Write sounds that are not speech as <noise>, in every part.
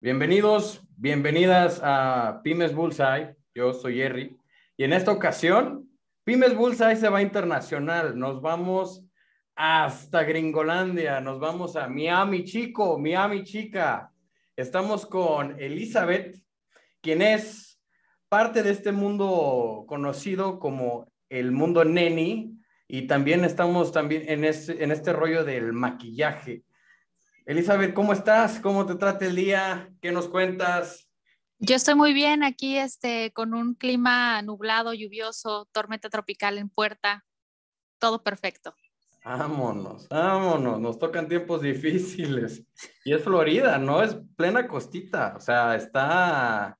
Bienvenidos, bienvenidas a Pymes Bullseye. Yo soy Jerry. Y en esta ocasión, Pymes Bullseye se va internacional. Nos vamos hasta Gringolandia. Nos vamos a Miami Chico, Miami Chica. Estamos con Elizabeth, quien es parte de este mundo conocido como el mundo neni. Y también estamos también en, en este rollo del maquillaje. Elizabeth, ¿cómo estás? ¿Cómo te trata el día? ¿Qué nos cuentas? Yo estoy muy bien aquí, este, con un clima nublado, lluvioso, tormenta tropical en puerta, todo perfecto. Vámonos, vámonos, nos tocan tiempos difíciles. Y es Florida, ¿no? Es plena costita, o sea, está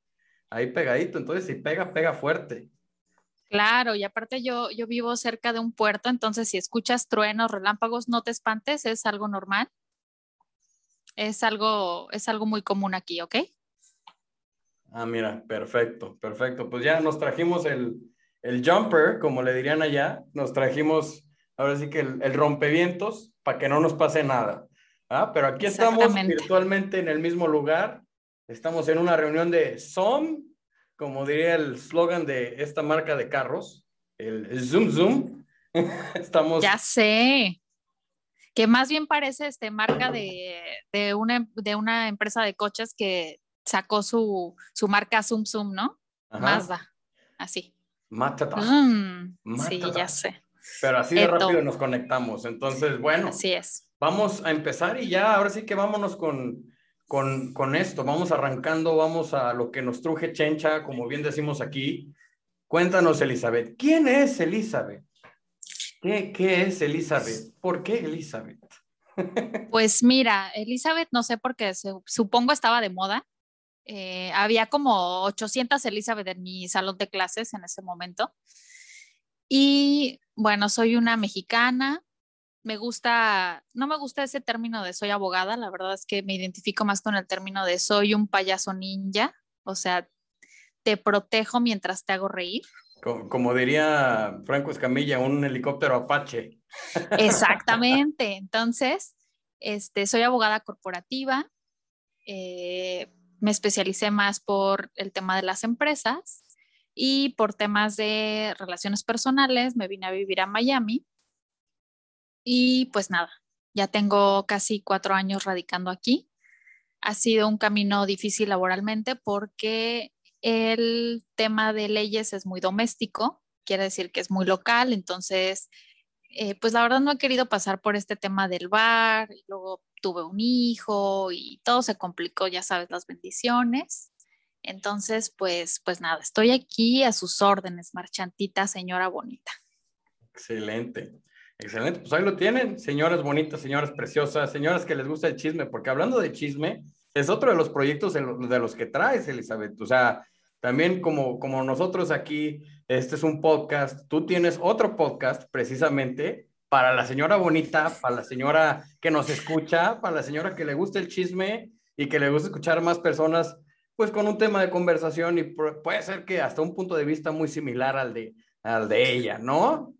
ahí pegadito, entonces si pega, pega fuerte. Claro, y aparte yo, yo vivo cerca de un puerto, entonces si escuchas truenos, relámpagos, no te espantes, es algo normal es algo, es algo muy común aquí, ¿ok? Ah, mira, perfecto, perfecto. Pues ya nos trajimos el, el jumper, como le dirían allá, nos trajimos ahora sí que el, el rompevientos para que no nos pase nada. ¿ah? Pero aquí estamos virtualmente en el mismo lugar, estamos en una reunión de Zoom, como diría el slogan de esta marca de carros, el Zoom Zoom. <laughs> estamos... Ya sé que más bien parece este marca de, de, una, de una empresa de coches que sacó su, su marca Zoom Zoom, ¿no? Mazda, así. Mátata. Mm, sí, ya sé. Pero así de rápido nos conectamos. Entonces, bueno. Así es. Vamos a empezar y ya, ahora sí que vámonos con, con, con esto. Vamos arrancando, vamos a lo que nos truje Chencha, como bien decimos aquí. Cuéntanos, Elizabeth. ¿Quién es Elizabeth? ¿Qué, es Elizabeth? ¿Por qué Elizabeth? <laughs> Pues mira, Elizabeth, no sé por qué, supongo estaba de moda. Eh, había como 800 Elizabeth en mi salón de clases en ese momento. Y bueno, soy una mexicana. Me gusta, no me gusta ese término de soy abogada, la verdad es que me identifico más con el término de soy un payaso ninja, o sea, te protejo mientras te hago reír. Como, diría Franco Escamilla, un helicóptero Apache. Exactamente. Entonces, este, soy abogada corporativa. Eh, me especialicé más por el tema de las empresas y por temas de relaciones personales. Me vine a vivir a Miami. Y pues nada, ya tengo casi cuatro años radicando aquí. Ha sido un camino difícil laboralmente porque el tema de leyes es muy doméstico, quiere decir que es muy local, entonces, eh, pues la verdad no he querido pasar por este tema del bar, y luego tuve un hijo y todo se complicó, ya sabes, las bendiciones. Entonces, pues, pues nada, estoy aquí a sus órdenes, marchantita, señora bonita. Excelente, excelente. Pues ahí lo tienen, señoras bonitas, señoras preciosas, señoras que les gusta el chisme, porque hablando de chisme, es otro de los proyectos de los que traes, Elizabeth. O sea, también como, como nosotros aquí, este es un podcast, tú tienes otro podcast precisamente para la señora bonita, para la señora que nos escucha, para la señora que le gusta el chisme y que le gusta escuchar más personas, pues con un tema de conversación y puede ser que hasta un punto de vista muy similar al de, al de ella, ¿no?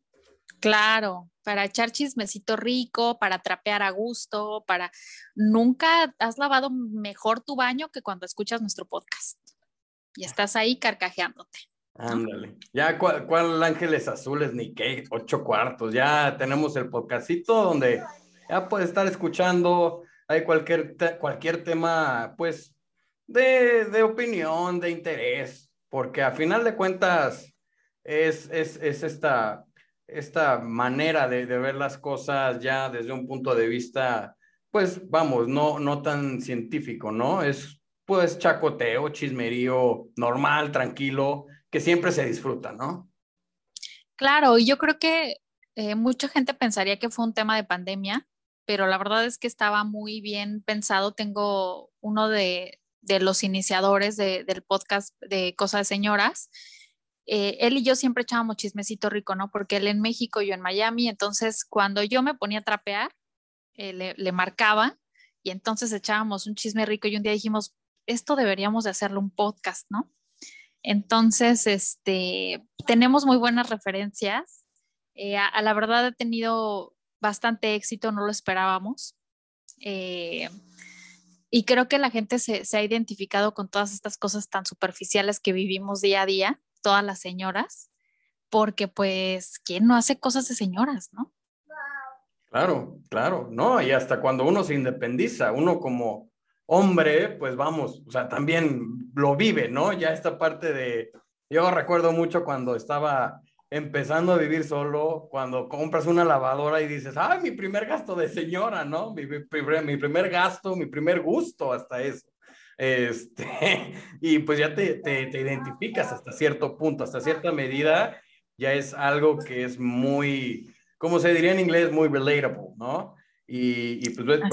Claro, para echar chismecito rico, para trapear a gusto, para... Nunca has lavado mejor tu baño que cuando escuchas nuestro podcast. Y estás ahí carcajeándote. Ándale. Ya, ¿cuál, Ángeles Azules ni qué? Ocho cuartos. Ya tenemos el podcastito donde ya puedes estar escuchando. Hay cualquier, cualquier tema, pues, de, de opinión, de interés. Porque a final de cuentas es, es, es esta esta manera de, ver las cosas ya desde un punto de vista, pues vamos, no, no tan científico, ¿no? Es pues chacoteo, chismerío normal, tranquilo, que siempre se disfruta, ¿no? Claro, y yo creo que eh, mucha gente pensaría que fue un tema de pandemia, pero la verdad es que estaba muy bien pensado. Tengo uno de, los iniciadores del podcast de Cosas de Señoras, eh, él y yo siempre echábamos chismecito rico, ¿no? Porque él en México, yo en Miami, entonces cuando yo me ponía a trapear, eh, le, marcaba y entonces echábamos un chisme rico y un día dijimos, esto deberíamos de hacerlo un podcast, ¿no? Entonces, este, tenemos muy buenas referencias. Eh, a, la verdad ha tenido bastante éxito, no lo esperábamos. y creo que la gente se, ha identificado con todas estas cosas tan superficiales que vivimos día a día, todas las señoras, porque pues, ¿quién no hace cosas de señoras, no? Claro, claro, no, y hasta cuando uno se independiza, uno como hombre, pues vamos, o sea, también lo vive, ¿no? Ya esta parte de, yo recuerdo mucho cuando estaba empezando a vivir solo, cuando compras una lavadora y dices, ay, mi primer gasto de señora, ¿no? Mi, primer, mi primer gasto, mi primer gusto, hasta eso. Este, <laughs> y pues ya te, te, te identificas hasta cierto punto, hasta cierta medida, ya es algo que es muy, como se diría en inglés, muy relatable, ¿no? Y, y pues bueno,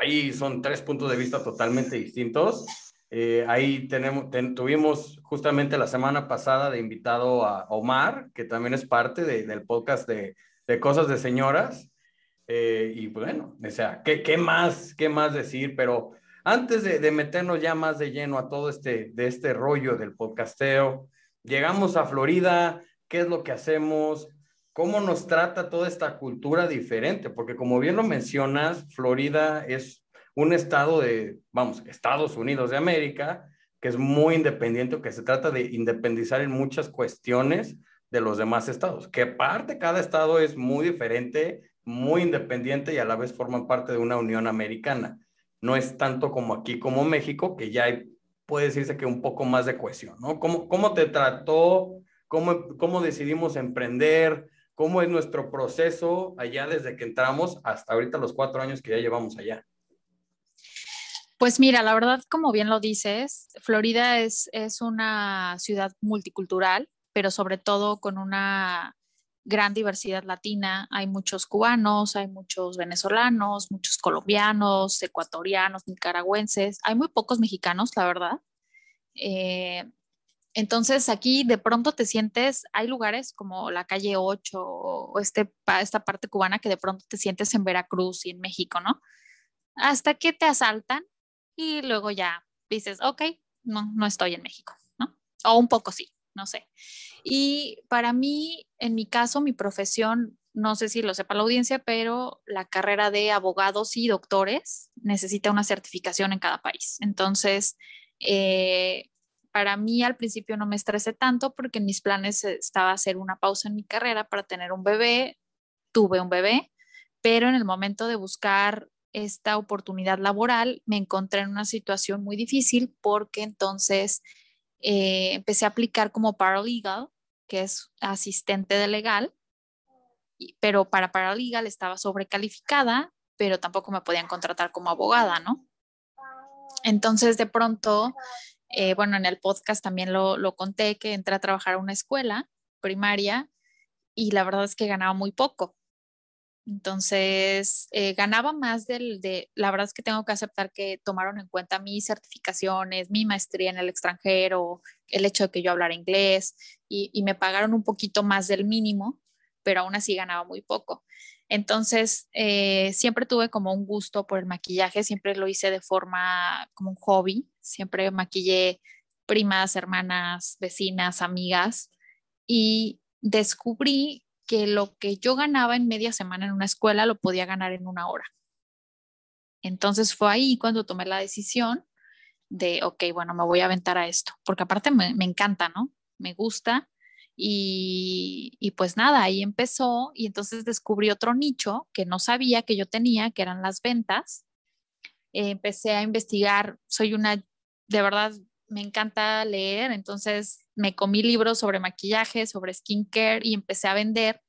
ahí son tres puntos de vista totalmente distintos. Eh, ahí tenemos, tuvimos justamente la semana pasada de invitado a Omar, que también es parte de, del podcast de, de, Cosas de Señoras. Eh, y pues bueno, o sea, ¿qué, ¿qué, más, qué más decir? Pero antes de, meternos ya más de lleno a todo este, de este rollo del podcasteo, llegamos a Florida, ¿qué es lo que hacemos? cómo nos trata toda esta cultura diferente, porque como bien lo mencionas, Florida es un estado de, vamos, Estados Unidos de América, que es muy independiente, que se trata de independizar en muchas cuestiones de los demás estados, que parte cada estado es muy diferente, muy independiente y a la vez forman parte de una unión americana. No es tanto como aquí como México, que ya puede decirse que un poco más de cohesión, ¿no? ¿Cómo, cómo te trató? ¿Cómo, cómo decidimos emprender? ¿Cómo es nuestro proceso allá desde que entramos hasta ahorita los cuatro años que ya llevamos allá? Pues mira, la verdad, como bien lo dices, Florida es, es una ciudad multicultural, pero sobre todo con una gran diversidad latina. Hay muchos cubanos, hay muchos venezolanos, muchos colombianos, ecuatorianos, nicaragüenses. Hay muy pocos mexicanos, la verdad. Eh, entonces aquí de pronto te sientes, hay lugares como la calle 8 o este, esta parte cubana que de pronto te sientes en Veracruz y en México, ¿no? Hasta que te asaltan y luego ya dices, ok, no, no estoy en México, ¿no? O un poco sí, no sé. Y para mí, en mi caso, mi profesión, no sé si lo sepa la audiencia, pero la carrera de abogados y doctores necesita una certificación en cada país. Entonces, eh, para mí al principio no me estresé tanto porque mis planes estaba hacer una pausa en mi carrera para tener un bebé. Tuve un bebé, pero en el momento de buscar esta oportunidad laboral me encontré en una situación muy difícil porque entonces eh, empecé a aplicar como paralegal, que es asistente de legal, pero para paralegal estaba sobrecalificada, pero tampoco me podían contratar como abogada, ¿no? Entonces de pronto eh, bueno, en el podcast también lo, lo, conté que entré a trabajar a una escuela primaria y la verdad es que ganaba muy poco. Entonces, eh, ganaba más del, de, la verdad es que tengo que aceptar que tomaron en cuenta mis certificaciones, mi maestría en el extranjero, el hecho de que yo hablara inglés y, y me pagaron un poquito más del mínimo, pero aún así ganaba muy poco. Entonces, eh, siempre tuve como un gusto por el maquillaje, siempre lo hice de forma como un hobby, siempre maquillé primas, hermanas, vecinas, amigas y descubrí que lo que yo ganaba en media semana en una escuela lo podía ganar en una hora. Entonces fue ahí cuando tomé la decisión de, ok, bueno, me voy a aventar a esto, porque aparte me, me encanta, ¿no? Me gusta y, pues nada, ahí empezó y entonces descubrí otro nicho que no sabía que yo tenía, que eran las ventas. empecé a investigar, soy una, de verdad, me encanta leer, entonces me comí libros sobre maquillaje, sobre skincare y empecé a vender.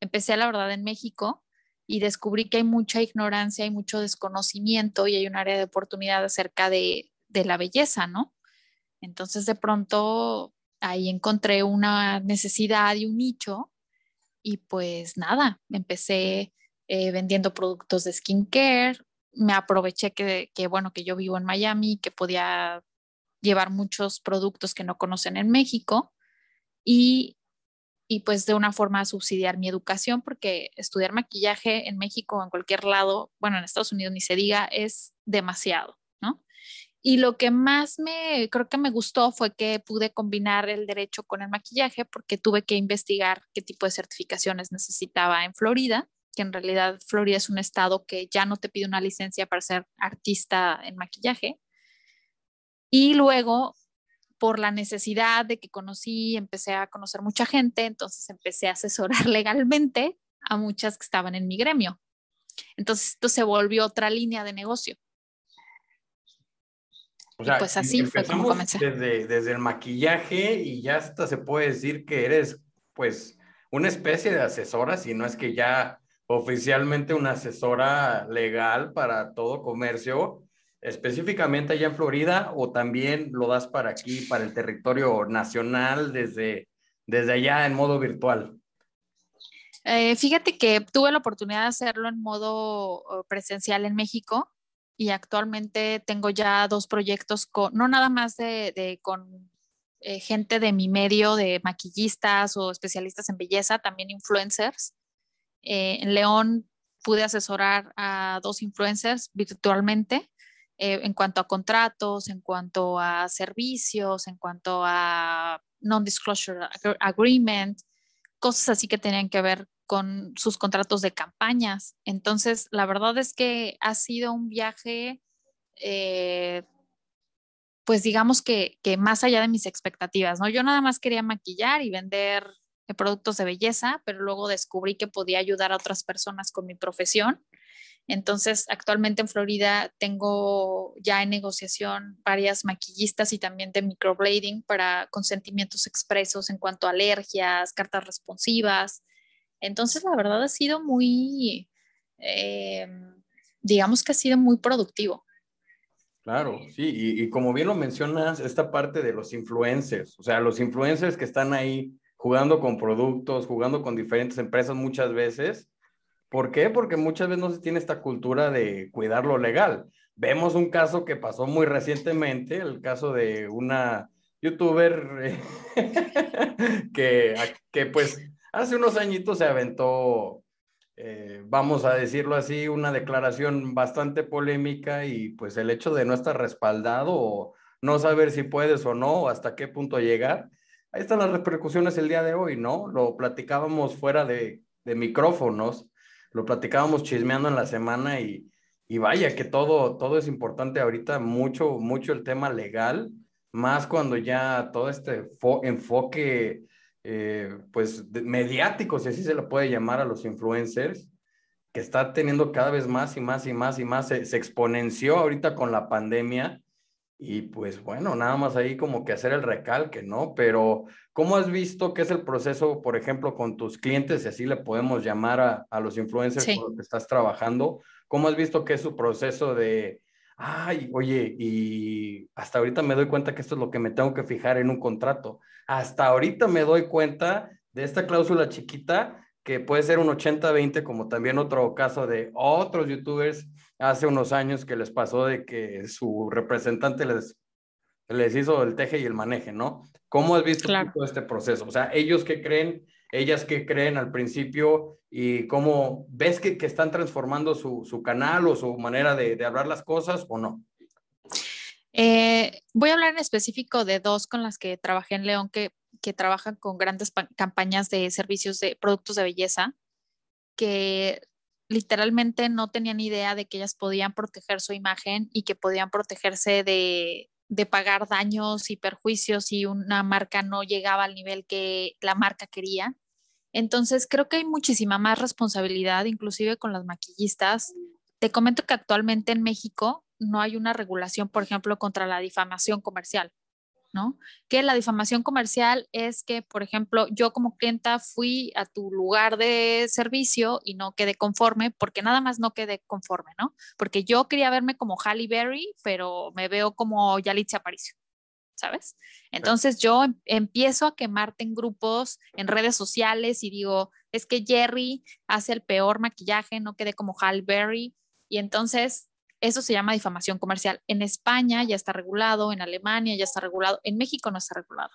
Empecé, la verdad, en México y descubrí que hay mucha ignorancia y mucho desconocimiento y hay un área de oportunidad acerca de, de la belleza, ¿no? Entonces, de pronto, ahí encontré una necesidad y un nicho y pues nada, empecé eh, vendiendo productos de skincare, me aproveché que, que, bueno, que yo vivo en Miami, que podía llevar muchos productos que no conocen en México y, y pues de una forma subsidiar mi educación, porque estudiar maquillaje en México o en cualquier lado, bueno, en Estados Unidos ni se diga, es demasiado. Y lo que más me, creo que me gustó fue que pude combinar el derecho con el maquillaje porque tuve que investigar qué tipo de certificaciones necesitaba en Florida que en realidad Florida es un estado que ya no te pide una licencia para ser artista en maquillaje. Y luego, por la necesidad de que conocí, empecé a conocer mucha gente, entonces empecé a asesorar <laughs> legalmente a muchas que estaban en mi gremio. Entonces esto se volvió otra línea de negocio. O sea, pues así fue como comencé. Desde, desde el maquillaje y ya hasta se puede decir que eres pues una especie de asesora, si no es que ya oficialmente una asesora legal para todo comercio, específicamente allá en Florida, o también lo das para aquí, para el territorio nacional, desde, desde allá en modo virtual. Eh, fíjate que tuve la oportunidad de hacerlo en modo presencial en México y actualmente tengo ya dos proyectos con, no nada más de, con eh, gente de mi medio, de maquillistas o especialistas en belleza, también influencers. Eh, en León pude asesorar a dos influencers virtualmente en cuanto a contratos, en cuanto a servicios, en cuanto a non-disclosure agreement, cosas así que tenían que ver con sus contratos de campañas. Entonces, la verdad es que ha sido un viaje, eh, pues digamos que, más allá de mis expectativas, ¿no? Yo nada más quería maquillar y vender eh, productos de belleza, pero luego descubrí que podía ayudar a otras personas con mi profesión. Entonces, actualmente en Florida tengo ya en negociación varias maquillistas y también de microblading para consentimientos expresos en cuanto a alergias, cartas responsivas, entonces, la verdad ha sido muy, eh, digamos que ha sido muy productivo. Claro, sí, y, como bien lo mencionas, esta parte de los influencers, o sea, los influencers que están ahí jugando con productos, jugando con diferentes empresas muchas veces. ¿Por qué? Porque muchas veces no se tiene esta cultura de cuidar lo legal. Vemos un caso que pasó muy recientemente, el caso de una youtuber <laughs> que, que pues Hace unos añitos se aventó, eh, vamos a decirlo así, una declaración bastante polémica y pues el hecho de no estar respaldado o no saber si puedes o no, hasta qué punto llegar. Ahí están las repercusiones el día de hoy, ¿no? Lo platicábamos fuera de, de micrófonos, lo platicábamos chismeando en la semana y, y vaya que todo, todo es importante ahorita, mucho, mucho el tema legal, más cuando ya todo este enfoque eh, pues, mediático, si así se lo puede llamar a los influencers, que está teniendo cada vez más y más y más y más, se, exponenció ahorita con la pandemia. Y pues bueno, nada más ahí como que hacer el recalque, ¿no? Pero ¿cómo has visto que es el proceso, por ejemplo, con tus clientes, si así le podemos llamar a, a los influencers con los que estás trabajando? ¿Cómo has visto que es su proceso de, ay, oye, y hasta ahorita me doy cuenta que esto es lo que me tengo que fijar en un contrato. Hasta ahorita me doy cuenta de esta cláusula chiquita que puede ser un 80-20, como también otro caso de otros youtubers hace unos años que les pasó de que su representante les, les hizo el teje y el maneje, ¿no? ¿Cómo has visto todo este proceso? O sea, ellos que creen ellas que creen al principio y cómo ves que, que están transformando su, su, canal o su manera de, de hablar las cosas o no. Eh, voy a hablar en específico de dos con las que trabajé en León que, que trabajan con grandes campañas de servicios de productos de belleza que literalmente no tenían idea de que ellas podían proteger su imagen y que podían protegerse de, de pagar daños y perjuicios si una marca no llegaba al nivel que la marca quería. Entonces, creo que hay muchísima más responsabilidad, inclusive con las maquillistas. Te comento que actualmente en México no hay una regulación, por ejemplo, contra la difamación comercial, ¿no? Que la difamación comercial es que, por ejemplo, yo como clienta fui a tu lugar de servicio y no quedé conforme, porque nada más no quedé conforme, ¿no? Porque yo quería verme como Halle Berry, pero me veo como Yalitza Aparicio. ¿sabes? Entonces yo em, empiezo a quemarte en grupos, en redes sociales y digo, es que Jerry hace el peor maquillaje, no quede como Hal Berry. Y entonces eso se llama difamación comercial. En España ya está regulado, en Alemania ya está regulado, en México no está regulado.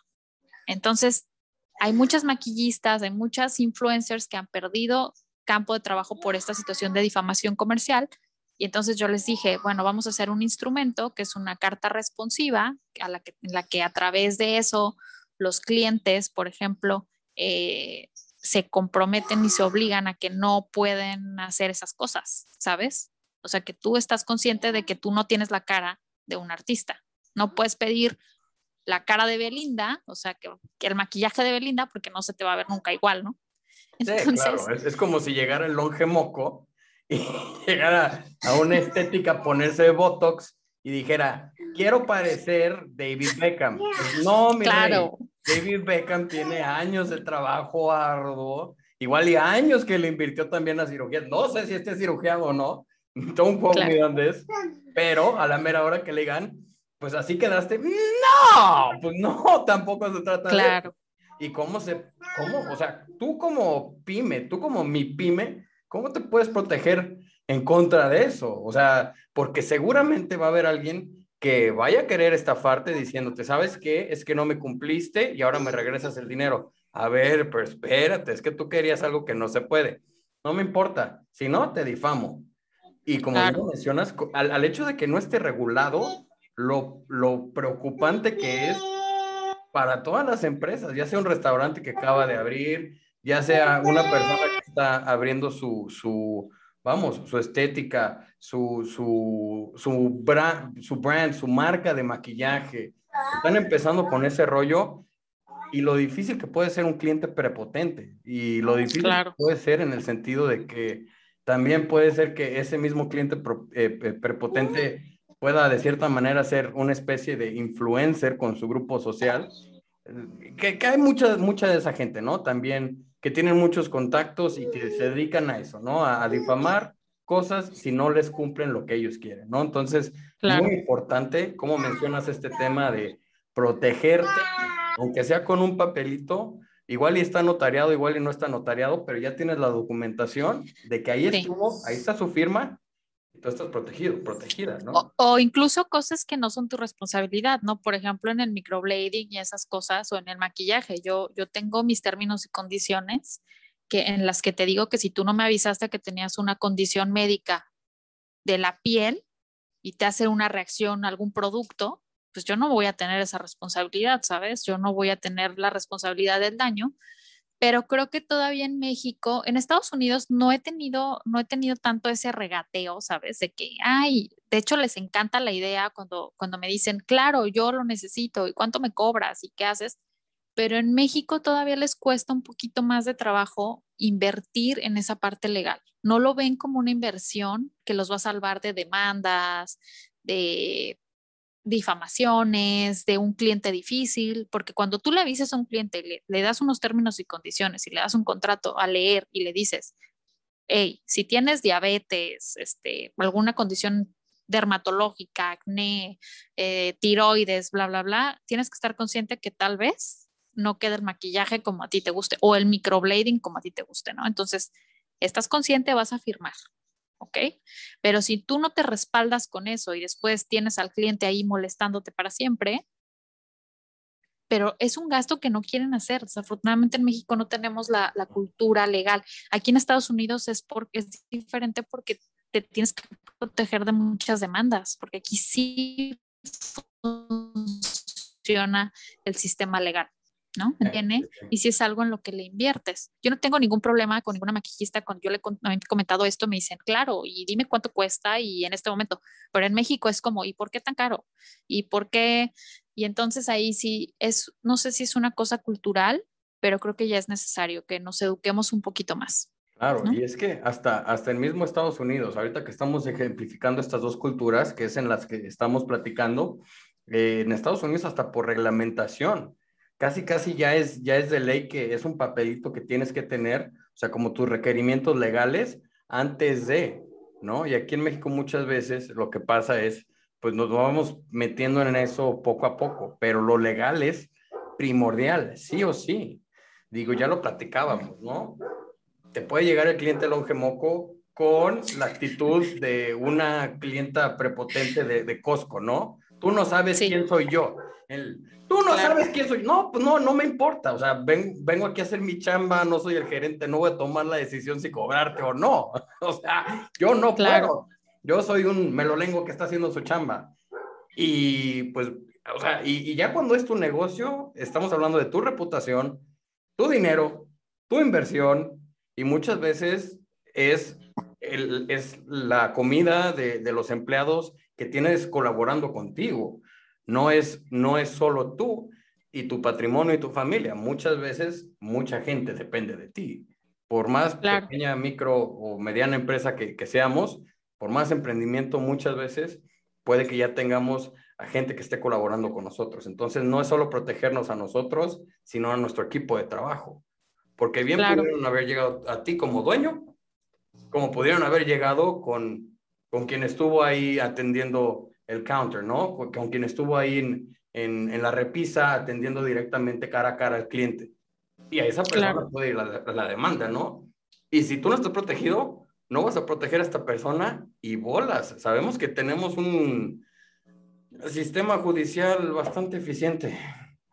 Entonces, hay muchas maquillistas, hay muchas influencers que han perdido campo de trabajo por esta situación de difamación comercial y entonces yo les dije, bueno, vamos a hacer un instrumento que es una carta responsiva, a la que, en la que a través de eso los clientes, por ejemplo, eh, se comprometen y se obligan a que no pueden hacer esas cosas, ¿sabes? O sea, que tú estás consciente de que tú no tienes la cara de un artista. No puedes pedir la cara de Belinda, o sea, que, el maquillaje de Belinda, porque no se te va a ver nunca igual, ¿no? <laughs> Entonces, claro, es, como si llegara el longe moco y <laughs> llegara a una estética ponerse Botox y dijera, quiero parecer David Beckham. Pues no, mira, David Beckham tiene años de trabajo arduo, igual y años que le invirtió también a cirugía. No sé si esté cirugiado o no, don't quote me on this, pero a la mera hora que le digan, pues así quedaste, no, pues no, <laughs> tampoco se trata claro. de... ¿Y cómo se, cómo, o sea, tú como pyme, tú como mi pyme, ¿cómo te puedes proteger en contra de eso? O sea, porque seguramente va a haber alguien que vaya a querer estafarte diciéndote, ¿sabes qué? Es que no me cumpliste y ahora me regresas el dinero. A ver, pero espérate, es que tú querías algo que no se puede. No me importa, si no, te difamo. Y como mencionas, al, al, hecho de que no esté regulado, lo, lo preocupante que es para todas las empresas, ya sea un restaurante que acaba de abrir, ya sea una persona que está abriendo su, su vamos, su estética, su, su, su, brand, su brand, su marca de maquillaje. Están empezando con ese rollo y lo difícil que puede ser un cliente prepotente y lo difícil que puede ser en el sentido de que también puede ser que ese mismo cliente eh, eh, prepotente pueda de cierta manera ser una especie de influencer con su grupo social, que, que hay mucha, mucha de esa gente, ¿no? También que tienen muchos contactos y que se dedican a eso, ¿no? A, difamar cosas si no les cumplen lo que ellos quieren, ¿no? Entonces, muy importante, como mencionas este tema de protegerte, aunque sea con un papelito, igual y está notariado, igual y no está notariado, pero ya tienes la documentación de que ahí estuvo, ahí está su firma tú estás protegido, protegida, ¿no? O, incluso cosas que no son tu responsabilidad, ¿no? Por ejemplo, en el microblading y esas cosas, o en el maquillaje. Yo, yo tengo mis términos y condiciones que, en las que te digo que si tú no me avisaste que tenías una condición médica de la piel y te hace una reacción a algún producto, pues yo no voy a tener esa responsabilidad, ¿sabes? Yo no voy a tener la responsabilidad del daño pero creo que todavía en México, en Estados Unidos no he tenido, no he tenido tanto ese regateo, ¿sabes? De que, ay, de hecho les encanta la idea cuando, cuando me dicen, claro, yo lo necesito y cuánto me cobras y qué haces, pero en México todavía les cuesta un poquito más de trabajo invertir en esa parte legal. No lo ven como una inversión que los va a salvar de demandas, de difamaciones, de un cliente difícil, porque cuando tú le avisas a un cliente, le, le das unos términos y condiciones y le das un contrato a leer y le dices, hey, si tienes diabetes, este, alguna condición dermatológica, acné, eh, tiroides, bla, bla, bla, tienes que estar consciente que tal vez no quede el maquillaje como a ti te guste o el microblading como a ti te guste, ¿no? Entonces, estás consciente, vas a firmar. ¿Ok? Pero si tú no te respaldas con eso y después tienes al cliente ahí molestándote para siempre, pero es un gasto que no quieren hacer. Desafortunadamente en México no tenemos la, cultura legal. Aquí en Estados Unidos es, porque, es diferente porque te tienes que proteger de muchas demandas, porque aquí sí funciona el sistema legal. ¿No? ¿Entiende? Y si es algo en lo que le inviertes. Yo no tengo ningún problema con ninguna maquillista, cuando yo le he comentado esto, me dicen, claro, y dime cuánto cuesta y en este momento, pero en México es como, ¿y por qué tan caro? ¿Y por qué? Y entonces ahí sí es, no sé si es una cosa cultural, pero creo que ya es necesario que nos eduquemos un poquito más. Claro, y es que hasta, hasta el mismo Estados Unidos, ahorita que estamos ejemplificando estas dos culturas, que es en las que estamos platicando, eh, en Estados Unidos hasta por reglamentación, casi, casi ya es, ya es de ley que es un papelito que tienes que tener, o sea, como tus requerimientos legales antes de, ¿no? Y aquí en México muchas veces lo que pasa es, pues nos vamos metiendo en eso poco a poco, pero lo legal es primordial, sí o sí. Digo, ya lo platicábamos, ¿no? Te puede llegar el cliente Longemoco con la actitud de una clienta prepotente de Costco, ¿no? Tú no sabes quién soy yo. El, Tú no sabes quién soy. No, pues no, no me importa. O sea, vengo aquí a hacer mi chamba, no soy el gerente, no voy a tomar la decisión si cobrarte o no. <laughs> O sea, yo no puedo. Yo soy un melolengo que está haciendo su chamba. Y pues, o sea, y, y ya cuando es tu negocio, estamos hablando de tu reputación, tu dinero, tu inversión y muchas veces es, el, es la comida de, de, los empleados que tienes colaborando contigo. No es, no es solo tú y tu patrimonio y tu familia. Muchas veces mucha gente depende de ti. Por más pequeña, micro o mediana empresa que, que seamos, por más emprendimiento muchas veces puede que ya tengamos a gente que esté colaborando con nosotros. Entonces, no es solo protegernos a nosotros, sino a nuestro equipo de trabajo. Porque bien pudieron haber llegado a ti como dueño, como pudieron haber llegado con, con quien estuvo ahí atendiendo el counter, ¿no? Con quien estuvo ahí en, en, en la repisa atendiendo directamente cara a cara al cliente. Y a esa persona puede ir la, la demanda, ¿no? Y si tú no estás protegido, no vas a proteger a esta persona y bolas. Sabemos que tenemos un, sistema judicial bastante eficiente.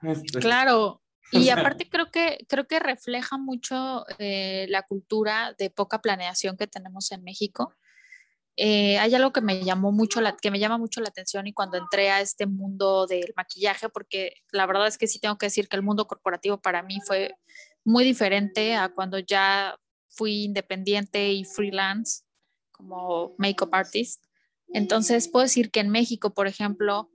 Este, claro, <laughs> y aparte creo que, creo que refleja mucho eh, la cultura de poca planeación que tenemos en México. Eh, hay algo que me llamó mucho la, que me llama mucho la atención y cuando entré a este mundo del maquillaje, porque la verdad es que sí tengo que decir que el mundo corporativo para mí fue muy diferente a cuando ya fui independiente y freelance como makeup artist. Entonces, puedo decir que en México, por ejemplo,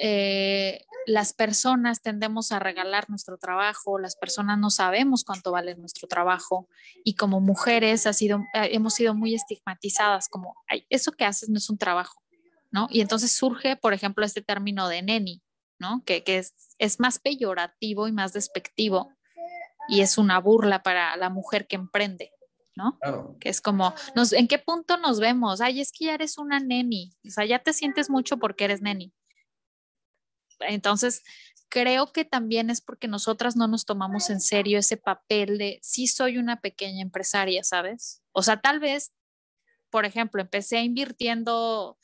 eh, las personas tendemos a regalar nuestro trabajo, las personas no sabemos cuánto vale nuestro trabajo y como mujeres ha sido, eh, hemos sido muy estigmatizadas como, eso que haces no es un trabajo, ¿no? Y entonces surge, por ejemplo, este término de neni, ¿no? Que, que es, es más peyorativo y más despectivo y es una burla para la mujer que emprende. ¿no? Que es como, nos, ¿en qué punto nos vemos? Ay, es que ya eres una neni, o sea, ya te sientes mucho porque eres neni. Entonces, creo que también es porque nosotras no nos tomamos en serio ese papel de sí soy una pequeña empresaria, ¿sabes? O sea, tal vez, por ejemplo, empecé invirtiendo,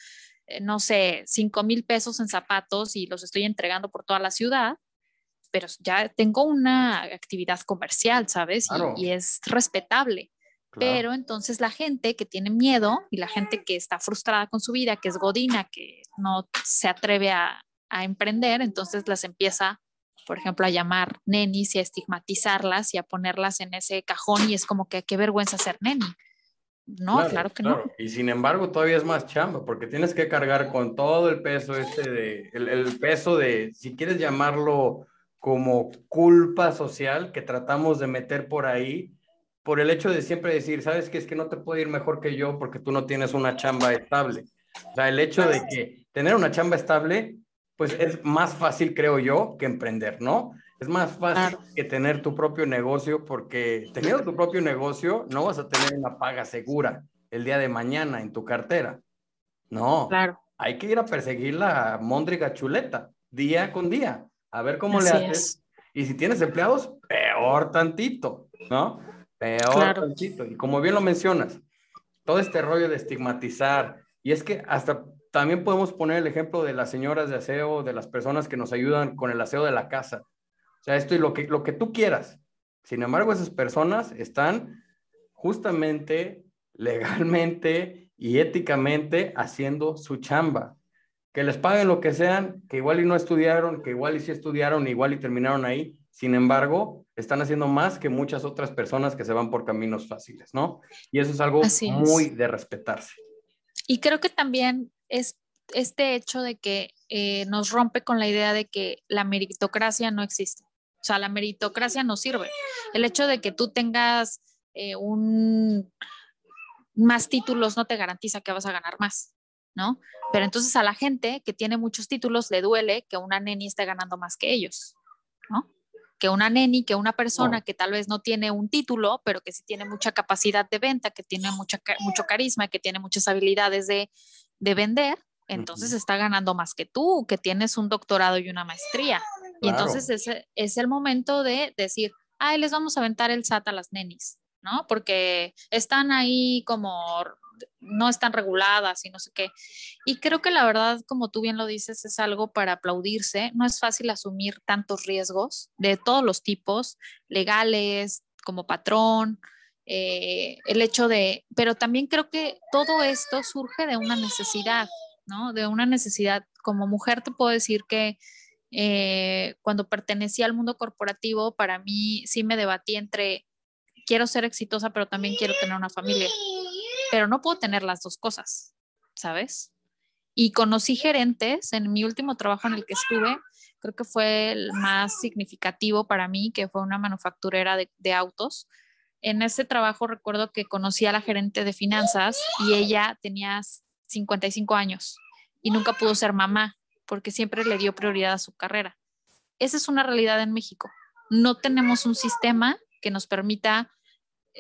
eh, no sé, 5 mil pesos en zapatos y los estoy entregando por toda la ciudad, pero ya tengo una actividad comercial, ¿sabes? y, es respetable. Pero entonces la gente que tiene miedo y la gente que está frustrada con su vida, que es godina, que no se atreve a, emprender, entonces las empieza, por ejemplo, a llamar nenis y a estigmatizarlas y a ponerlas en ese cajón y es como que qué vergüenza ser neni. No, claro, que no. Y sin embargo, todavía es más chamba, porque tienes que cargar con todo el peso este de, el, el peso de, si quieres llamarlo como culpa social que tratamos de meter por ahí, por el hecho de siempre decir, sabes que es que no te puede ir mejor que yo porque tú no tienes una chamba estable. O sea, el hecho de que tener una chamba estable, pues es más fácil, creo yo, que emprender, ¿no? Es más fácil que tener tu propio negocio porque teniendo tu propio negocio no vas a tener una paga segura el día de mañana en tu cartera. No. Claro. Hay que ir a perseguir la móndriga chuleta día con día, a ver cómo le haces. Y si tienes empleados, peor tantito, ¿no? Peor Y como bien lo mencionas, todo este rollo de estigmatizar, y es que hasta también podemos poner el ejemplo de las señoras de aseo, de las personas que nos ayudan con el aseo de la casa. O sea, esto y lo que, lo que tú quieras. Sin embargo, esas personas están justamente, legalmente y éticamente haciendo su chamba. Que les paguen lo que sean, que igual y no estudiaron, que igual y sí estudiaron, igual y terminaron ahí. Sin embargo, están haciendo más que muchas otras personas que se van por caminos fáciles, ¿no? Y eso es algo muy de respetarse. Y creo que también es este hecho de que eh, nos rompe con la idea de que la meritocracia no existe. O sea, la meritocracia no sirve. El hecho de que tú tengas eh, un más títulos no te garantiza que vas a ganar más, ¿no? Pero entonces a la gente que tiene muchos títulos le duele que una neni esté ganando más que ellos, ¿no? que una neni, que una persona que tal vez no tiene un título, pero que sí tiene mucha capacidad de venta, que tiene mucha, mucho carisma, que tiene muchas habilidades de, vender, entonces está ganando más que tú, que tienes un doctorado y una maestría. Y entonces ese es el momento de decir, ay, les vamos a aventar el SAT a las nenis, ¿no? Porque están ahí como no están reguladas y no sé qué. Y creo que la verdad, como tú bien lo dices, es algo para aplaudirse. No es fácil asumir tantos riesgos de todos los tipos, legales, como patrón, eh, el hecho de, pero también creo que todo esto surge de una necesidad, ¿no? De una necesidad. Como mujer te puedo decir que eh, cuando pertenecía al mundo corporativo, para mí sí me debatí entre quiero ser exitosa, pero también quiero tener una familia. Pero no puedo tener las dos cosas, ¿sabes? Y conocí gerentes en mi último trabajo en el que estuve, creo que fue el más significativo para mí, que fue una manufacturera de, de autos. En ese trabajo recuerdo que conocí a la gerente de finanzas y ella tenía 55 años y nunca pudo ser mamá porque siempre le dio prioridad a su carrera. Esa es una realidad en México. No tenemos un sistema que nos permita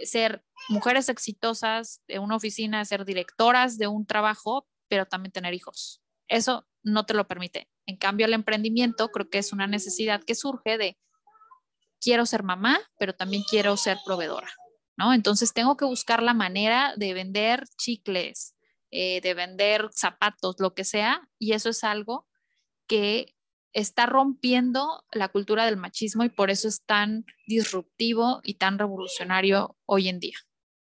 ser mujeres exitosas de una oficina, ser directoras de un trabajo, pero también tener hijos. Eso no te lo permite. En cambio, el emprendimiento creo que es una necesidad que surge de quiero ser mamá, pero también quiero ser proveedora, ¿no? Entonces tengo que buscar la manera de vender chicles, eh, de vender zapatos, lo que sea, y eso es algo que está rompiendo la cultura del machismo y por eso es tan disruptivo y tan revolucionario hoy en día.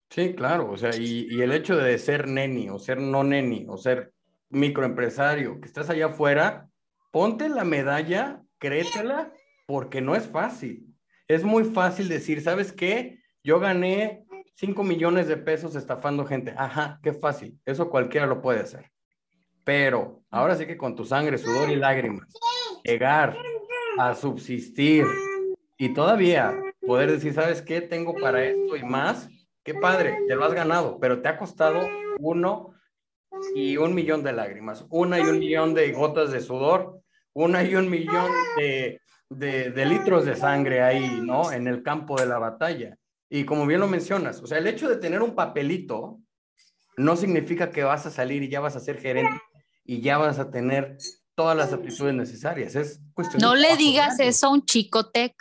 Sí, claro, o sea, y, y el hecho de ser neni o ser no neni o ser microempresario, que estás allá afuera, ponte la medalla, créetela, porque no es fácil. Es muy fácil decir, ¿sabes qué? Yo gané 5 millones de pesos estafando gente. Ajá, qué fácil. Eso cualquiera lo puede hacer. Pero ahora sí que con tu sangre, sudor y lágrimas, llegar a subsistir y todavía poder decir, ¿sabes qué? Tengo para esto y más. Qué padre, te lo has ganado, pero te ha costado uno y un millón de lágrimas, una y un millón de gotas de sudor, una y un millón de, de, de litros de sangre ahí, ¿no? En el campo de la batalla. Y como bien lo mencionas, o sea, el hecho de tener un papelito no significa que vas a salir y ya vas a ser gerente y ya vas a tener todas las aptitudes necesarias. Es cuestión No le digas eso a un chico tech.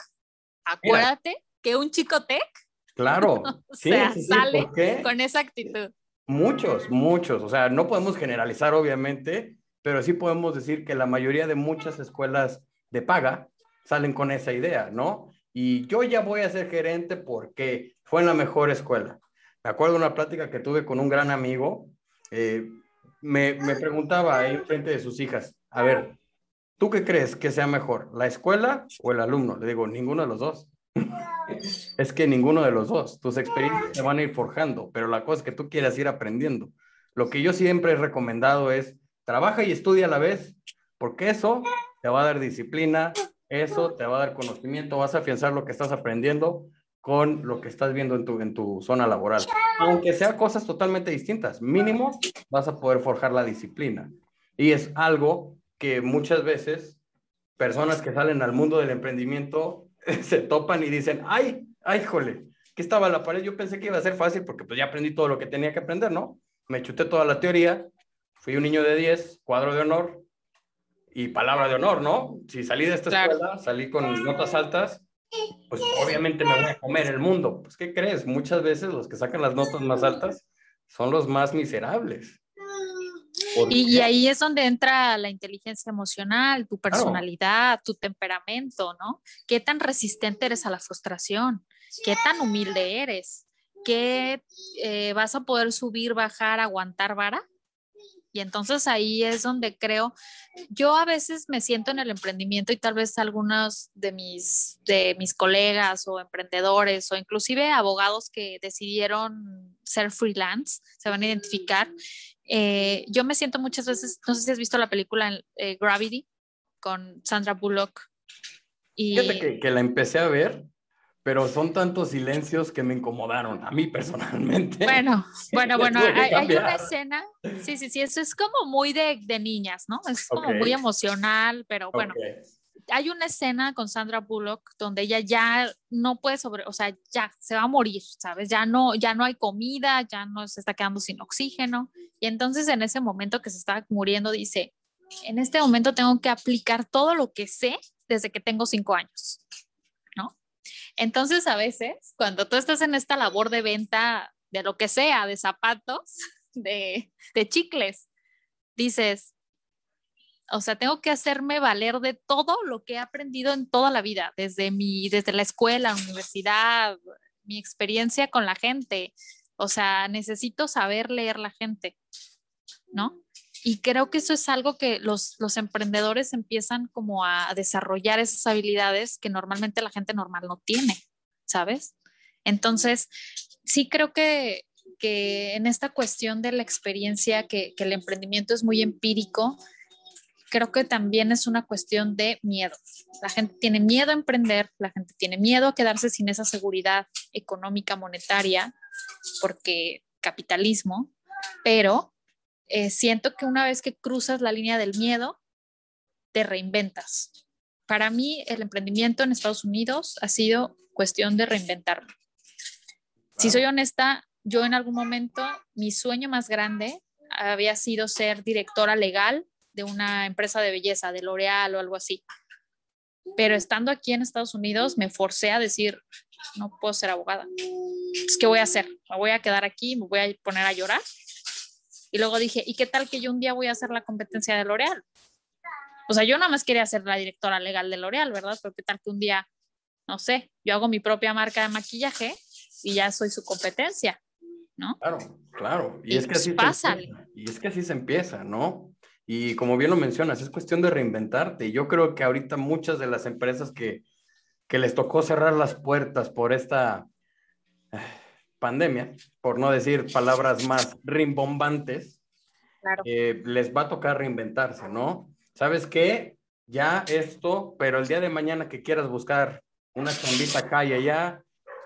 Acuérdate que un chico tech. Claro. <laughs> o sea, sale con esa actitud. Muchos, muchos. O sea, no podemos generalizar, obviamente, pero sí podemos decir que la mayoría de muchas escuelas de paga salen con esa idea, ¿no? Y yo ya voy a ser gerente porque fue en la mejor escuela. Me acuerdo de una plática que tuve con un gran amigo. Eh, me, me, preguntaba ahí frente de sus hijas, a ver, ¿tú qué crees que sea mejor, la escuela o el alumno? Le digo, ninguno de los dos. <laughs> es que ninguno de los dos. Tus experiencias te van a ir forjando, pero la cosa es que tú quieras ir aprendiendo. Lo que yo siempre he recomendado es, trabaja y estudia a la vez, porque eso te va a dar disciplina, eso te va a dar conocimiento, vas a afianzar lo que estás aprendiendo con lo que estás viendo en tu, en tu zona laboral. Aunque sea cosas totalmente distintas, mínimo vas a poder forjar la disciplina. Y es algo que muchas veces personas que salen al mundo del emprendimiento <laughs> se topan y dicen, ay, ay, jole, que estaba la pared, yo pensé que iba a ser fácil porque pues ya aprendí todo lo que tenía que aprender, ¿no? Me chuté toda la teoría, fui un niño de 10, cuadro de honor, y palabra de honor, ¿no? Si salí de esta claro. escuela, salí con notas altas, pues obviamente me voy a comer el mundo. Pues, ¿qué crees? Muchas veces los que sacan las notas más altas son los más miserables. Y, y, ahí es donde entra la inteligencia emocional, tu personalidad, claro. tu temperamento, ¿no? ¿Qué tan resistente eres a la frustración? ¿Qué tan humilde eres? ¿Qué eh, vas a poder subir, bajar, aguantar vara? Y entonces ahí es donde creo, yo a veces me siento en el emprendimiento y tal vez algunos de mis, de mis colegas o emprendedores o inclusive abogados que decidieron ser freelance, se van a identificar. Eh, yo me siento muchas veces, no sé si has visto la película eh, Gravity con Sandra Bullock. Y... Fíjate que, que la empecé a ver pero son tantos silencios que me incomodaron a mí personalmente. Bueno, <laughs> bueno, bueno, hay, hay, una escena, sí, sí, sí, eso es como muy de, de niñas, ¿no? Es como okay. muy emocional, pero bueno. Okay. Hay una escena con Sandra Bullock donde ella ya no puede sobre, o sea, ya se va a morir, ¿sabes? Ya no, ya no hay comida, ya no se está quedando sin oxígeno. Y entonces en ese momento que se está muriendo dice, en este momento tengo que aplicar todo lo que sé desde que tengo cinco años. Entonces, a veces, cuando tú estás en esta labor de venta de lo que sea, de zapatos, <laughs> de, chicles, dices, o sea, tengo que hacerme valer de todo lo que he aprendido en toda la vida, desde, mi, desde la escuela, universidad, mi experiencia con la gente. O sea, necesito saber leer la gente, ¿no? Y creo que eso es algo que los, los emprendedores empiezan como a desarrollar esas habilidades que normalmente la gente normal no tiene, ¿sabes? Entonces, sí creo que, que en esta cuestión de la experiencia, que, que el emprendimiento es muy empírico, creo que también es una cuestión de miedo. La gente tiene miedo a emprender, la gente tiene miedo a quedarse sin esa seguridad económica, monetaria, porque capitalismo, pero eh, siento que una vez que cruzas la línea del miedo, te reinventas. Para mí, el emprendimiento en Estados Unidos ha sido cuestión de reinventarme. Si soy honesta, yo en algún momento, mi sueño más grande había sido ser directora legal de una empresa de belleza, de L'Oreal o algo así. Pero estando aquí en Estados Unidos, me forcé a decir, no puedo ser abogada. ¿Qué voy a hacer? Me voy a quedar aquí, me voy a poner a llorar. Y luego dije, ¿y qué tal que yo un día voy a hacer la competencia de L'Oreal? O sea, yo nada más quería ser la directora legal de L'Oreal, ¿verdad? Pero qué tal que un día, no sé, yo hago mi propia marca de maquillaje y ya soy su competencia, ¿no? Claro, claro. Y, es que así pues y es que así se empieza, ¿no? Y como bien lo mencionas, es cuestión de reinventarte. Y yo creo que ahorita muchas de las empresas que, que les tocó cerrar las puertas por esta pandemia, por no decir palabras más rimbombantes, eh, les va a tocar reinventarse, ¿no? ¿Sabes qué? Ya esto, pero el día de mañana que quieras buscar una chambita acá y allá,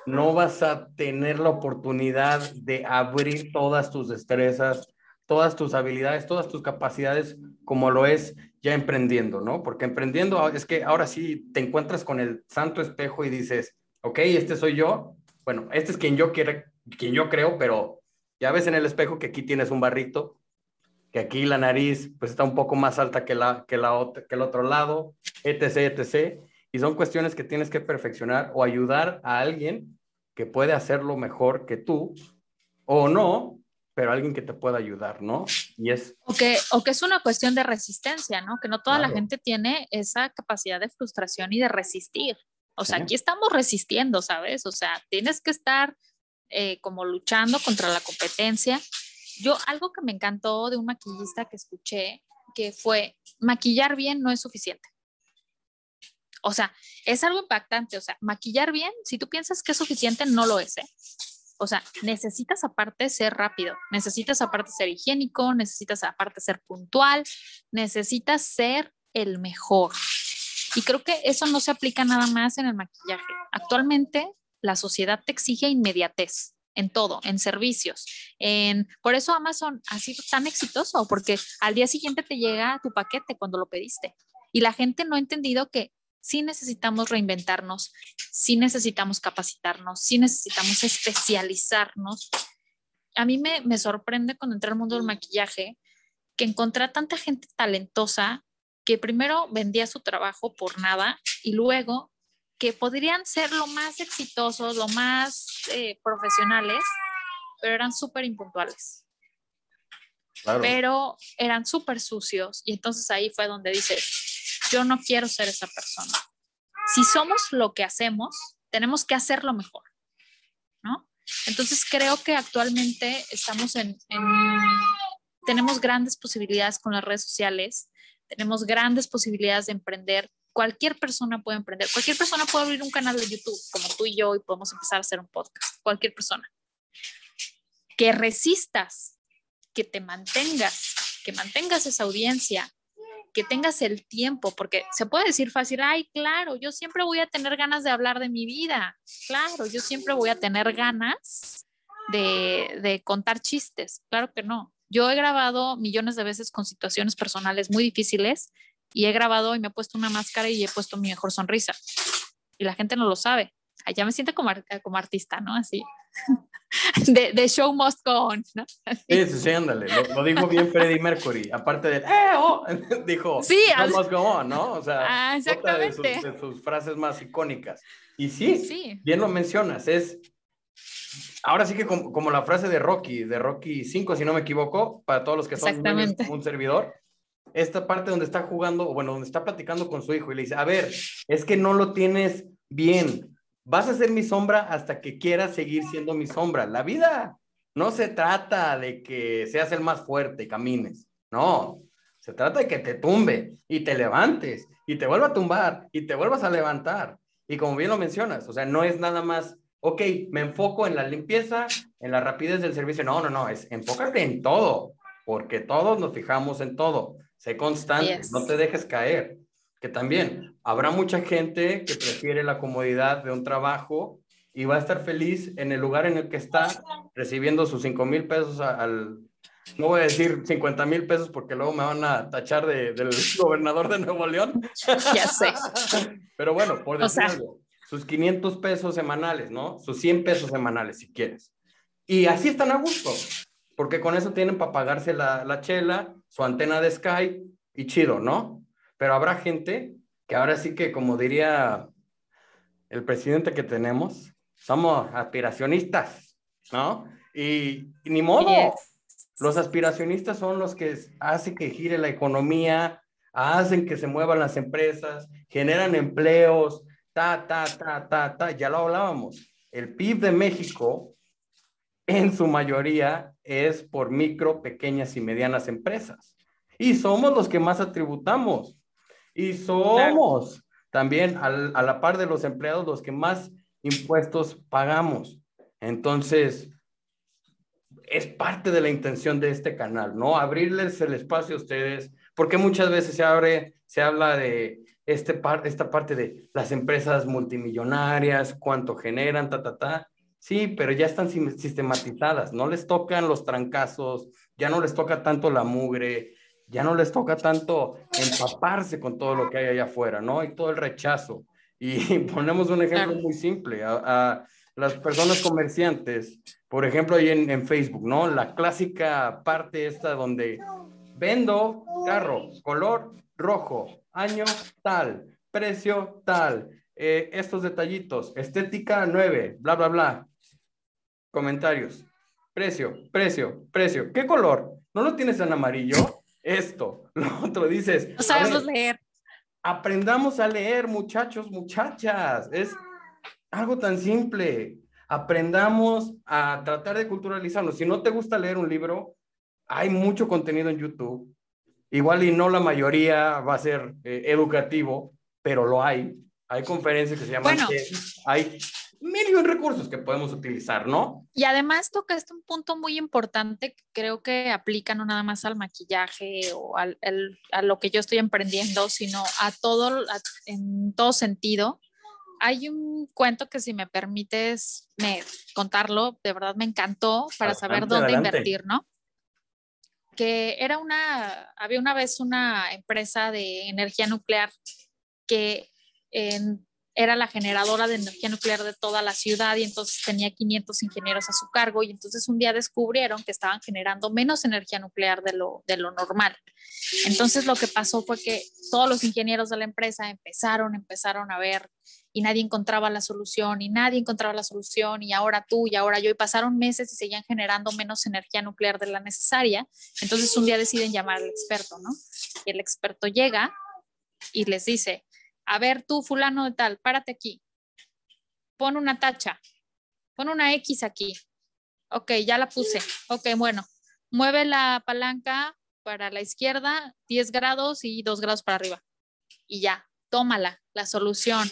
no vas a tener la oportunidad de abrir todas tus destrezas, todas tus habilidades, todas tus capacidades, como lo es ya emprendiendo, ¿no? Porque emprendiendo es que ahora sí te encuentras con el santo espejo y dices, ok, este soy yo, bueno, este es quien yo quiero, quien yo creo, pero ya ves en el espejo que aquí tienes un barrito, que aquí la nariz pues está un poco más alta que, la, que, la que el otro lado, etc., etc. Y son cuestiones que tienes que perfeccionar o ayudar a alguien que puede hacerlo mejor que tú o no, pero alguien que te pueda ayudar, ¿no? Y es... O que, o que es una cuestión de resistencia, ¿no? Que no toda la gente tiene esa capacidad de frustración y de resistir. O sea, aquí estamos resistiendo, ¿sabes? O sea, tienes que estar eh, como luchando contra la competencia. Yo, algo que me encantó de un maquillista que escuché, que fue, maquillar bien no es suficiente. O sea, es algo impactante. O sea, maquillar bien, si tú piensas que es suficiente, no lo es, ¿eh? O sea, necesitas aparte ser rápido, necesitas aparte ser higiénico, necesitas aparte ser puntual, necesitas ser el mejor. Y creo que eso no se aplica nada más en el maquillaje. Actualmente la sociedad te exige inmediatez en todo, en servicios. En, por eso Amazon ha sido tan exitoso, porque al día siguiente te llega tu paquete cuando lo pediste. Y la gente no ha entendido que sí necesitamos reinventarnos, sí necesitamos capacitarnos, sí necesitamos especializarnos. A mí me, me sorprende cuando entré al mundo del maquillaje que encontré a tanta gente talentosa que primero vendía su trabajo por nada y luego que podrían ser lo más exitosos, lo más eh, profesionales, pero eran súper impuntuales. Pero eran súper sucios y entonces ahí fue donde dices, yo no quiero ser esa persona. Si somos lo que hacemos, tenemos que hacerlo mejor, ¿no? Entonces creo que actualmente estamos en, tenemos grandes posibilidades con las redes sociales, tenemos grandes posibilidades de emprender. Cualquier persona puede emprender, cualquier persona puede abrir un canal de YouTube como tú y yo y podemos empezar a hacer un podcast, cualquier persona. Que resistas, que te mantengas, que mantengas esa audiencia, que tengas el tiempo, porque se puede decir fácil, ay, claro, yo siempre voy a tener ganas de hablar de mi vida, claro, yo siempre voy a tener ganas de, de contar chistes, claro que no. Yo he grabado millones de veces con situaciones personales muy difíciles y he grabado y me he puesto una máscara y he puesto mi mejor sonrisa. Y la gente no lo sabe. Allá me siento como, como artista, ¿no? Así. <laughs> de, de, show must go on, ¿no? Sí, sí, ándale, lo, dijo bien Freddie Mercury, aparte de, eh, oh", <laughs> dijo, sí, show must go on, ¿no? O sea, ah, exactamente. De sus, de sus, frases más icónicas. Y sí, sí, bien lo mencionas, es, ahora sí que como, como, la frase de Rocky, de Rocky 5, si no me equivoco, para todos los que son un servidor, esta parte donde está jugando, bueno, donde está platicando con su hijo y le dice, a ver, es que no lo tienes bien, vas a ser mi sombra hasta que quieras seguir siendo mi sombra. La vida no se trata de que seas el más fuerte y camines, no, se trata de que te tumbe y te levantes y te vuelva a tumbar y te vuelvas a levantar. Y como bien lo mencionas, o sea, no es nada más, ok, me enfoco en la limpieza, en la rapidez del servicio. No, no, no, es enfócate en todo, porque todos nos fijamos en todo. Sé constante, no te dejes caer. Que también habrá mucha gente que prefiere la comodidad de un trabajo y va a estar feliz en el lugar en el que está, recibiendo sus 5 mil pesos al, no voy a decir 50 mil pesos porque luego me van a tachar de, del gobernador de Nuevo León. <laughs> Ya sé. Pero bueno, por decir algo, sus 500 pesos semanales, ¿no? Sus 100 pesos semanales, si quieres. Y así están a gusto, porque con eso tienen para pagarse la, la chela, su antena de Sky y chido, ¿no? Pero habrá gente que ahora sí que, como diría el presidente que tenemos, somos aspiracionistas, ¿no? Y, ni modo. Los aspiracionistas son los que hacen que gire la economía, hacen que se muevan las empresas, generan empleos, ta, ta, ta, ta, ta, ya lo hablábamos. El PIB de México, en su mayoría, es por micro, pequeñas y medianas empresas. Y somos los que más atributamos. Y somos también a la par de los empleados los que más impuestos pagamos. Entonces, es parte de la intención de este canal, ¿no? Abrirles el espacio a ustedes, porque muchas veces se abre, se habla de este par, esta parte de las empresas multimillonarias, cuánto generan, ta, ta, ta. Sí, pero ya están sistematizadas, no les tocan los trancazos, ya no les toca tanto la mugre, ya no les toca tanto empaparse con todo lo que hay allá afuera, ¿no? Y todo el rechazo. Y <laughs> ponemos un ejemplo muy simple, a, las personas comerciantes, por ejemplo, ahí en, en Facebook, ¿no? La clásica parte esta donde vendo carro, color rojo, año tal, precio tal, eh, estos detallitos, estética 9, bla, bla, bla. Comentarios. Precio, precio, precio. ¿Qué color? ¿No lo tienes en amarillo? Esto. <laughs> Lo otro dices. No sabemos leer. Aprendamos a leer, muchachos, muchachas. Es algo tan simple. Aprendamos a tratar de culturalizarnos. Si no te gusta leer un libro, hay mucho contenido en YouTube Igual y no la mayoría va a ser eh, educativo, pero lo hay. Hay conferencias que se llaman bueno, hay mil y recursos que podemos utilizar, ¿no? Y además tocaste un punto muy importante que creo que aplica no nada más al maquillaje o al, a lo que yo estoy emprendiendo, sino a todo, en todo sentido. Hay un cuento que si me permites me, contarlo, de verdad me encantó para saber dónde invertir, ¿no? Que era una, había una vez una empresa de energía nuclear que era la generadora de energía nuclear de toda la ciudad y entonces tenía 500 ingenieros a su cargo y entonces un día descubrieron que estaban generando menos energía nuclear de lo, de lo normal. Entonces lo que pasó fue que todos los ingenieros de la empresa empezaron, empezaron a ver y nadie encontraba la solución y nadie encontraba la solución y ahora tú y ahora yo y pasaron meses y seguían generando menos energía nuclear de la necesaria. Entonces un día deciden llamar al experto, ¿no? Y el experto llega y les dice, a ver tú fulano de tal, párate aquí, pon una tacha, pon una X aquí. Ok, ya la puse. Ok, bueno, mueve la palanca para la izquierda 10 grados y 2 grados para arriba. Y ya, tómala, la solución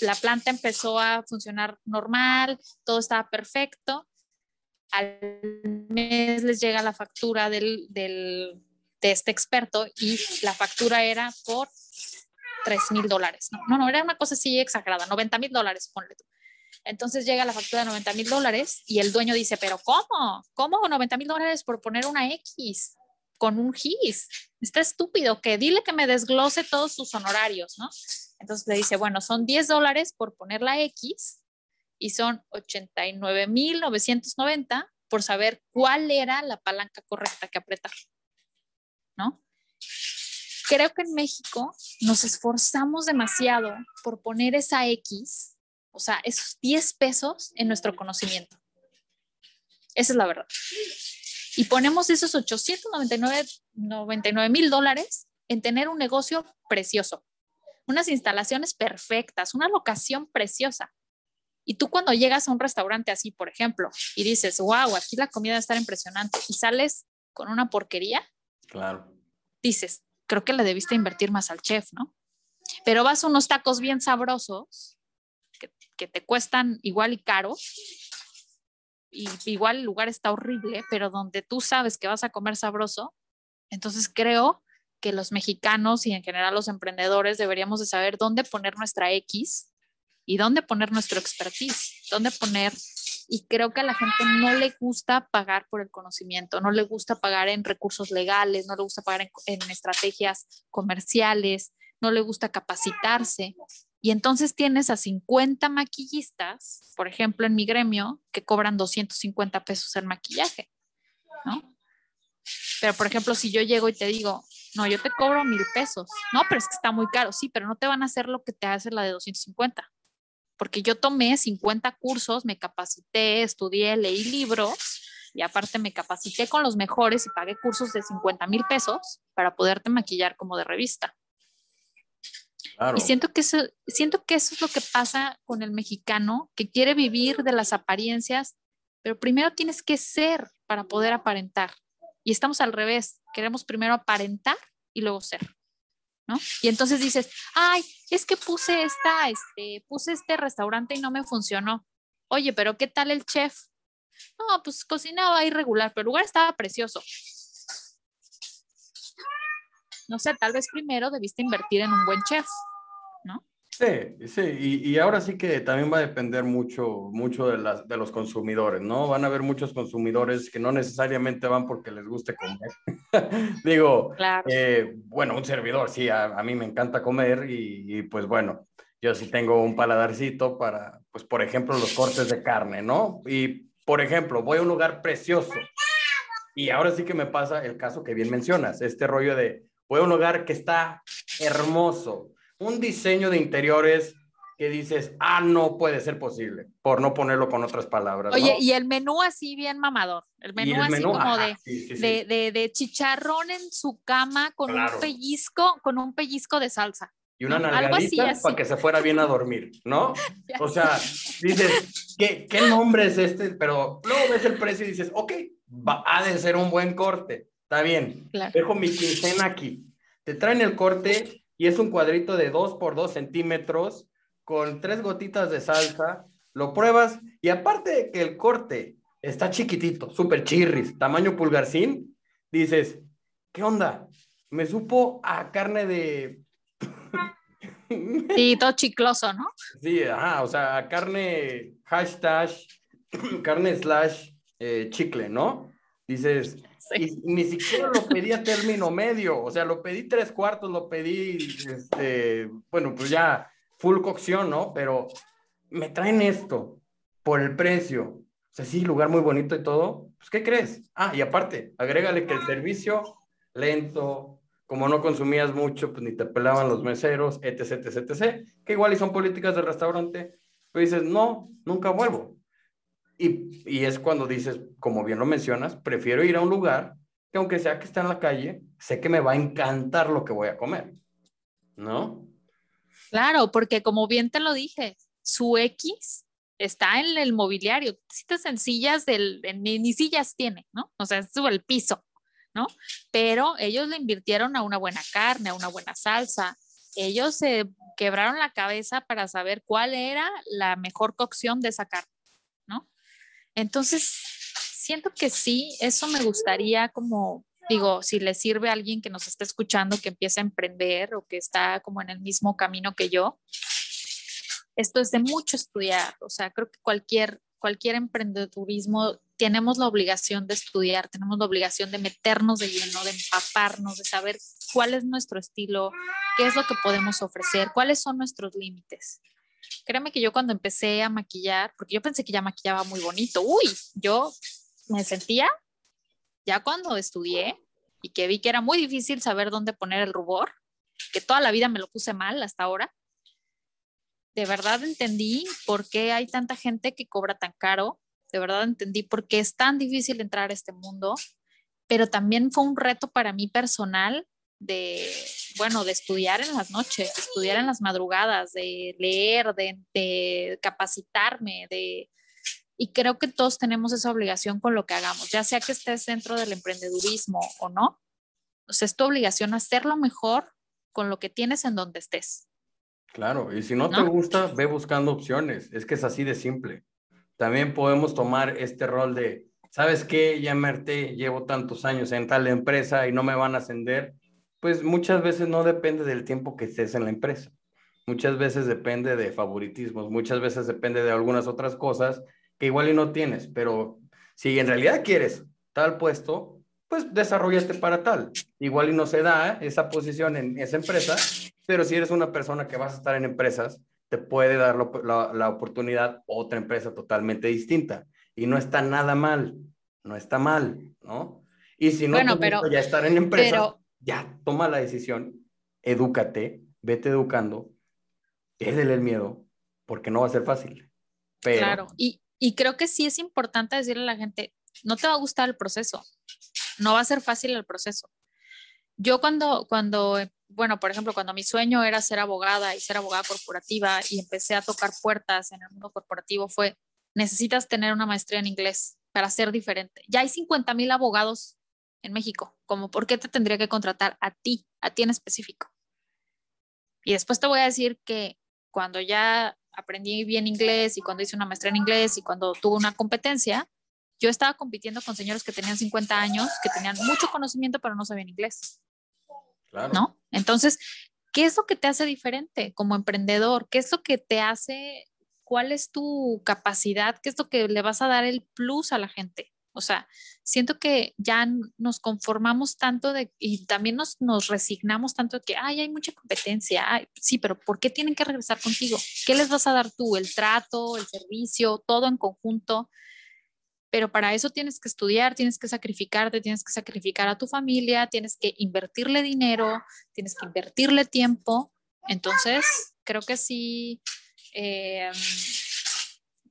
la, planta empezó a funcionar normal, todo estaba perfecto. Al mes les llega la factura del, de este experto y la factura era por 3 mil dólares. No, no, era una cosa así exagerada, 90 mil dólares, ponle tú. Entonces llega la factura de 90 mil dólares y el dueño dice, pero ¿cómo? ¿Cómo 90 mil dólares por poner una X con un GIS? Está estúpido, que dile que me desglose todos sus honorarios, ¿no? Entonces le dice, bueno, son 10 dólares por poner la X y son 89.990 por saber cuál era la palanca correcta que apretar. ¿No? Creo que en México nos esforzamos demasiado por poner esa X, o sea, esos 10 pesos en nuestro conocimiento. Esa es la verdad. Y ponemos esos 899 mil dólares en tener un negocio precioso unas instalaciones perfectas, una locación preciosa. Y tú cuando llegas a un restaurante así, por ejemplo, y dices, wow, aquí la comida va a estar impresionante, y sales con una porquería, claro. dices, creo que le debiste invertir más al chef, ¿no? Pero vas a unos tacos bien sabrosos, que, que te cuestan igual y caro, y igual el lugar está horrible, pero donde tú sabes que vas a comer sabroso, entonces creo que los mexicanos y en general los emprendedores deberíamos de saber dónde poner nuestra X y dónde poner nuestro expertise, dónde poner y creo que a la gente no le gusta pagar por el conocimiento, no le gusta pagar en recursos legales, no le gusta pagar en, estrategias comerciales, no le gusta capacitarse. Y entonces tienes a 50 maquillistas, por ejemplo, en mi gremio, que cobran 250 pesos en maquillaje, ¿no? Pero, por ejemplo, si yo llego y te digo, no, yo te cobro mil pesos, no, pero es que está muy caro, sí, pero no te van a hacer lo que te hace la de 250 porque yo tomé 50 cursos, me capacité, estudié, leí libros y aparte me capacité con los mejores y pagué cursos de 50 mil pesos para poderte maquillar como de revista. Y siento que, eso, siento que eso es lo que pasa con el mexicano, que quiere vivir de las apariencias, pero primero tienes que ser para poder aparentar. Y estamos al revés, queremos primero aparentar y luego ser. Y entonces dices, ay, es que puse esta, este, puse este restaurante y no me funcionó. Oye, pero ¿qué tal el chef? No, pues cocinaba irregular, pero el lugar estaba precioso. No sé, tal vez primero debiste invertir en un buen chef, ¿no? Sí, sí, y, ahora sí que también va a depender mucho, mucho de, las, de los consumidores, ¿no? Van a haber muchos consumidores que no necesariamente van porque les guste comer. <laughs> Digo, eh, bueno, un servidor, sí, a, mí me encanta comer y, pues bueno, yo sí tengo un paladarcito para, pues por ejemplo, los cortes de carne, ¿no? Y por ejemplo, voy a un lugar precioso y ahora sí que me pasa el caso que bien mencionas, este rollo de voy a un lugar que está hermoso un diseño de interiores que dices, ah, no puede ser posible, por no ponerlo con otras palabras. Oye, y el menú así bien mamador, el menú, así como de, de, chicharrón en su cama con un pellizco, con un pellizco de salsa. Y una nalgadita para que se fuera bien a dormir, ¿no? <laughs> o sea, dices, ¿qué, ¿qué, nombre es este? Pero luego ves el precio y dices, ok, va, ha de ser un buen corte, está bien, dejo mi quincena aquí. Te traen el corte y es un cuadrito de 2 por 2 centímetros con tres gotitas de salsa. Lo pruebas y aparte de que el corte está chiquitito, súper chirris, tamaño pulgarcín, dices, ¿qué onda? Me supo a carne de... <laughs> Sí, todo chicloso, ¿no? Sí, ajá, o sea, a carne hashtag, <clears throat> carne slash eh, chicle, ¿no? Dices, y ni siquiera lo pedí a término medio, o sea, lo pedí tres cuartos, lo pedí, este, bueno, pues ya full cocción, ¿no? Pero me traen esto por el precio. O sea, sí, lugar muy bonito y todo. Pues, ¿qué crees? Ah, y aparte, agrégale que el servicio lento, como no consumías mucho, pues ni te pelaban los meseros, etc, etc, etc, que igual y son políticas del restaurante, pues dices, no, nunca vuelvo. Y, es cuando dices, como bien lo mencionas, prefiero ir a un lugar que aunque sea que está en la calle, sé que me va a encantar lo que voy a comer, ¿no? Claro, porque como bien te lo dije, su X está en el mobiliario. Citas sencillas del, ni, sillas tiene, ¿no? O sea, es el piso, ¿no? Pero ellos le invirtieron a una buena carne, a una buena salsa. Ellos se quebraron la cabeza para saber cuál era la mejor cocción de esa carne. Entonces, siento que sí, eso me gustaría como, digo, si le sirve a alguien que nos está escuchando, que empieza a emprender o que está como en el mismo camino que yo, esto es de mucho estudiar, o sea, creo que cualquier, cualquier emprendedurismo tenemos la obligación de estudiar, tenemos la obligación de meternos de lleno, de empaparnos, de saber cuál es nuestro estilo, qué es lo que podemos ofrecer, cuáles son nuestros límites. Créeme que yo cuando empecé a maquillar, porque yo pensé que ya maquillaba muy bonito, uy, yo me sentía, ya cuando estudié y que vi que era muy difícil saber dónde poner el rubor, que toda la vida me lo puse mal hasta ahora, de verdad entendí por qué hay tanta gente que cobra tan caro, de verdad entendí por qué es tan difícil entrar a este mundo, pero también fue un reto para mí personal de, bueno, de estudiar en las noches, de estudiar en las madrugadas, de leer, de, capacitarme, de... Y creo que todos tenemos esa obligación con lo que hagamos, ya sea que estés dentro del emprendedurismo o no. O sea, es tu obligación hacerlo mejor con lo que tienes en donde estés. Claro, y si no, te gusta, ve buscando opciones. Es que es así de simple. También podemos tomar este rol de, ¿sabes qué? Ya me llevo tantos años en tal empresa y no me van a ascender. Pues muchas veces no depende del tiempo que estés en la empresa. Muchas veces depende de favoritismos, muchas veces depende de algunas otras cosas que igual y no tienes, pero si en realidad quieres tal puesto, pues desarrollaste para tal. Igual y no se da esa posición en esa empresa, pero si eres una persona que vas a estar en empresas, te puede dar la, la, oportunidad otra empresa totalmente distinta. Y no está nada mal, no está mal, ¿no? Y si no bueno, pero, ya estar en empresas, ya toma la decisión, edúcate, vete educando, piérdele el miedo, porque no va a ser fácil. Claro, y, y creo que sí es importante decirle a la gente, no te va a gustar el proceso, no va a ser fácil el proceso. Yo cuando, cuando, bueno, por ejemplo, cuando mi sueño era ser abogada y ser abogada corporativa y empecé a tocar puertas en el mundo corporativo fue, necesitas tener una maestría en inglés para ser diferente. Ya hay 50 mil abogados en México, como por qué te tendría que contratar a ti, a ti en específico. Y después te voy a decir que cuando ya aprendí bien inglés y cuando hice una maestría en inglés y cuando tuve una competencia, yo estaba compitiendo con señores que tenían 50 años, que tenían mucho conocimiento, pero no sabían inglés. Claro. ¿No? Entonces, ¿qué es lo que te hace diferente como emprendedor? ¿Qué es lo que te hace? ¿Cuál es tu capacidad? ¿Qué es lo que le vas a dar el plus a la gente? O sea, siento que ya nos conformamos tanto de, y también nos, nos resignamos tanto de que, ay, hay mucha competencia. sí, pero ¿por qué tienen que regresar contigo? ¿Qué les vas a dar tú? ¿El trato, el servicio, todo en conjunto? pero para eso tienes que estudiar, tienes que sacrificarte, tienes que sacrificar a tu familia, tienes que invertirle dinero, tienes que invertirle tiempo. Entonces, creo que sí, eh,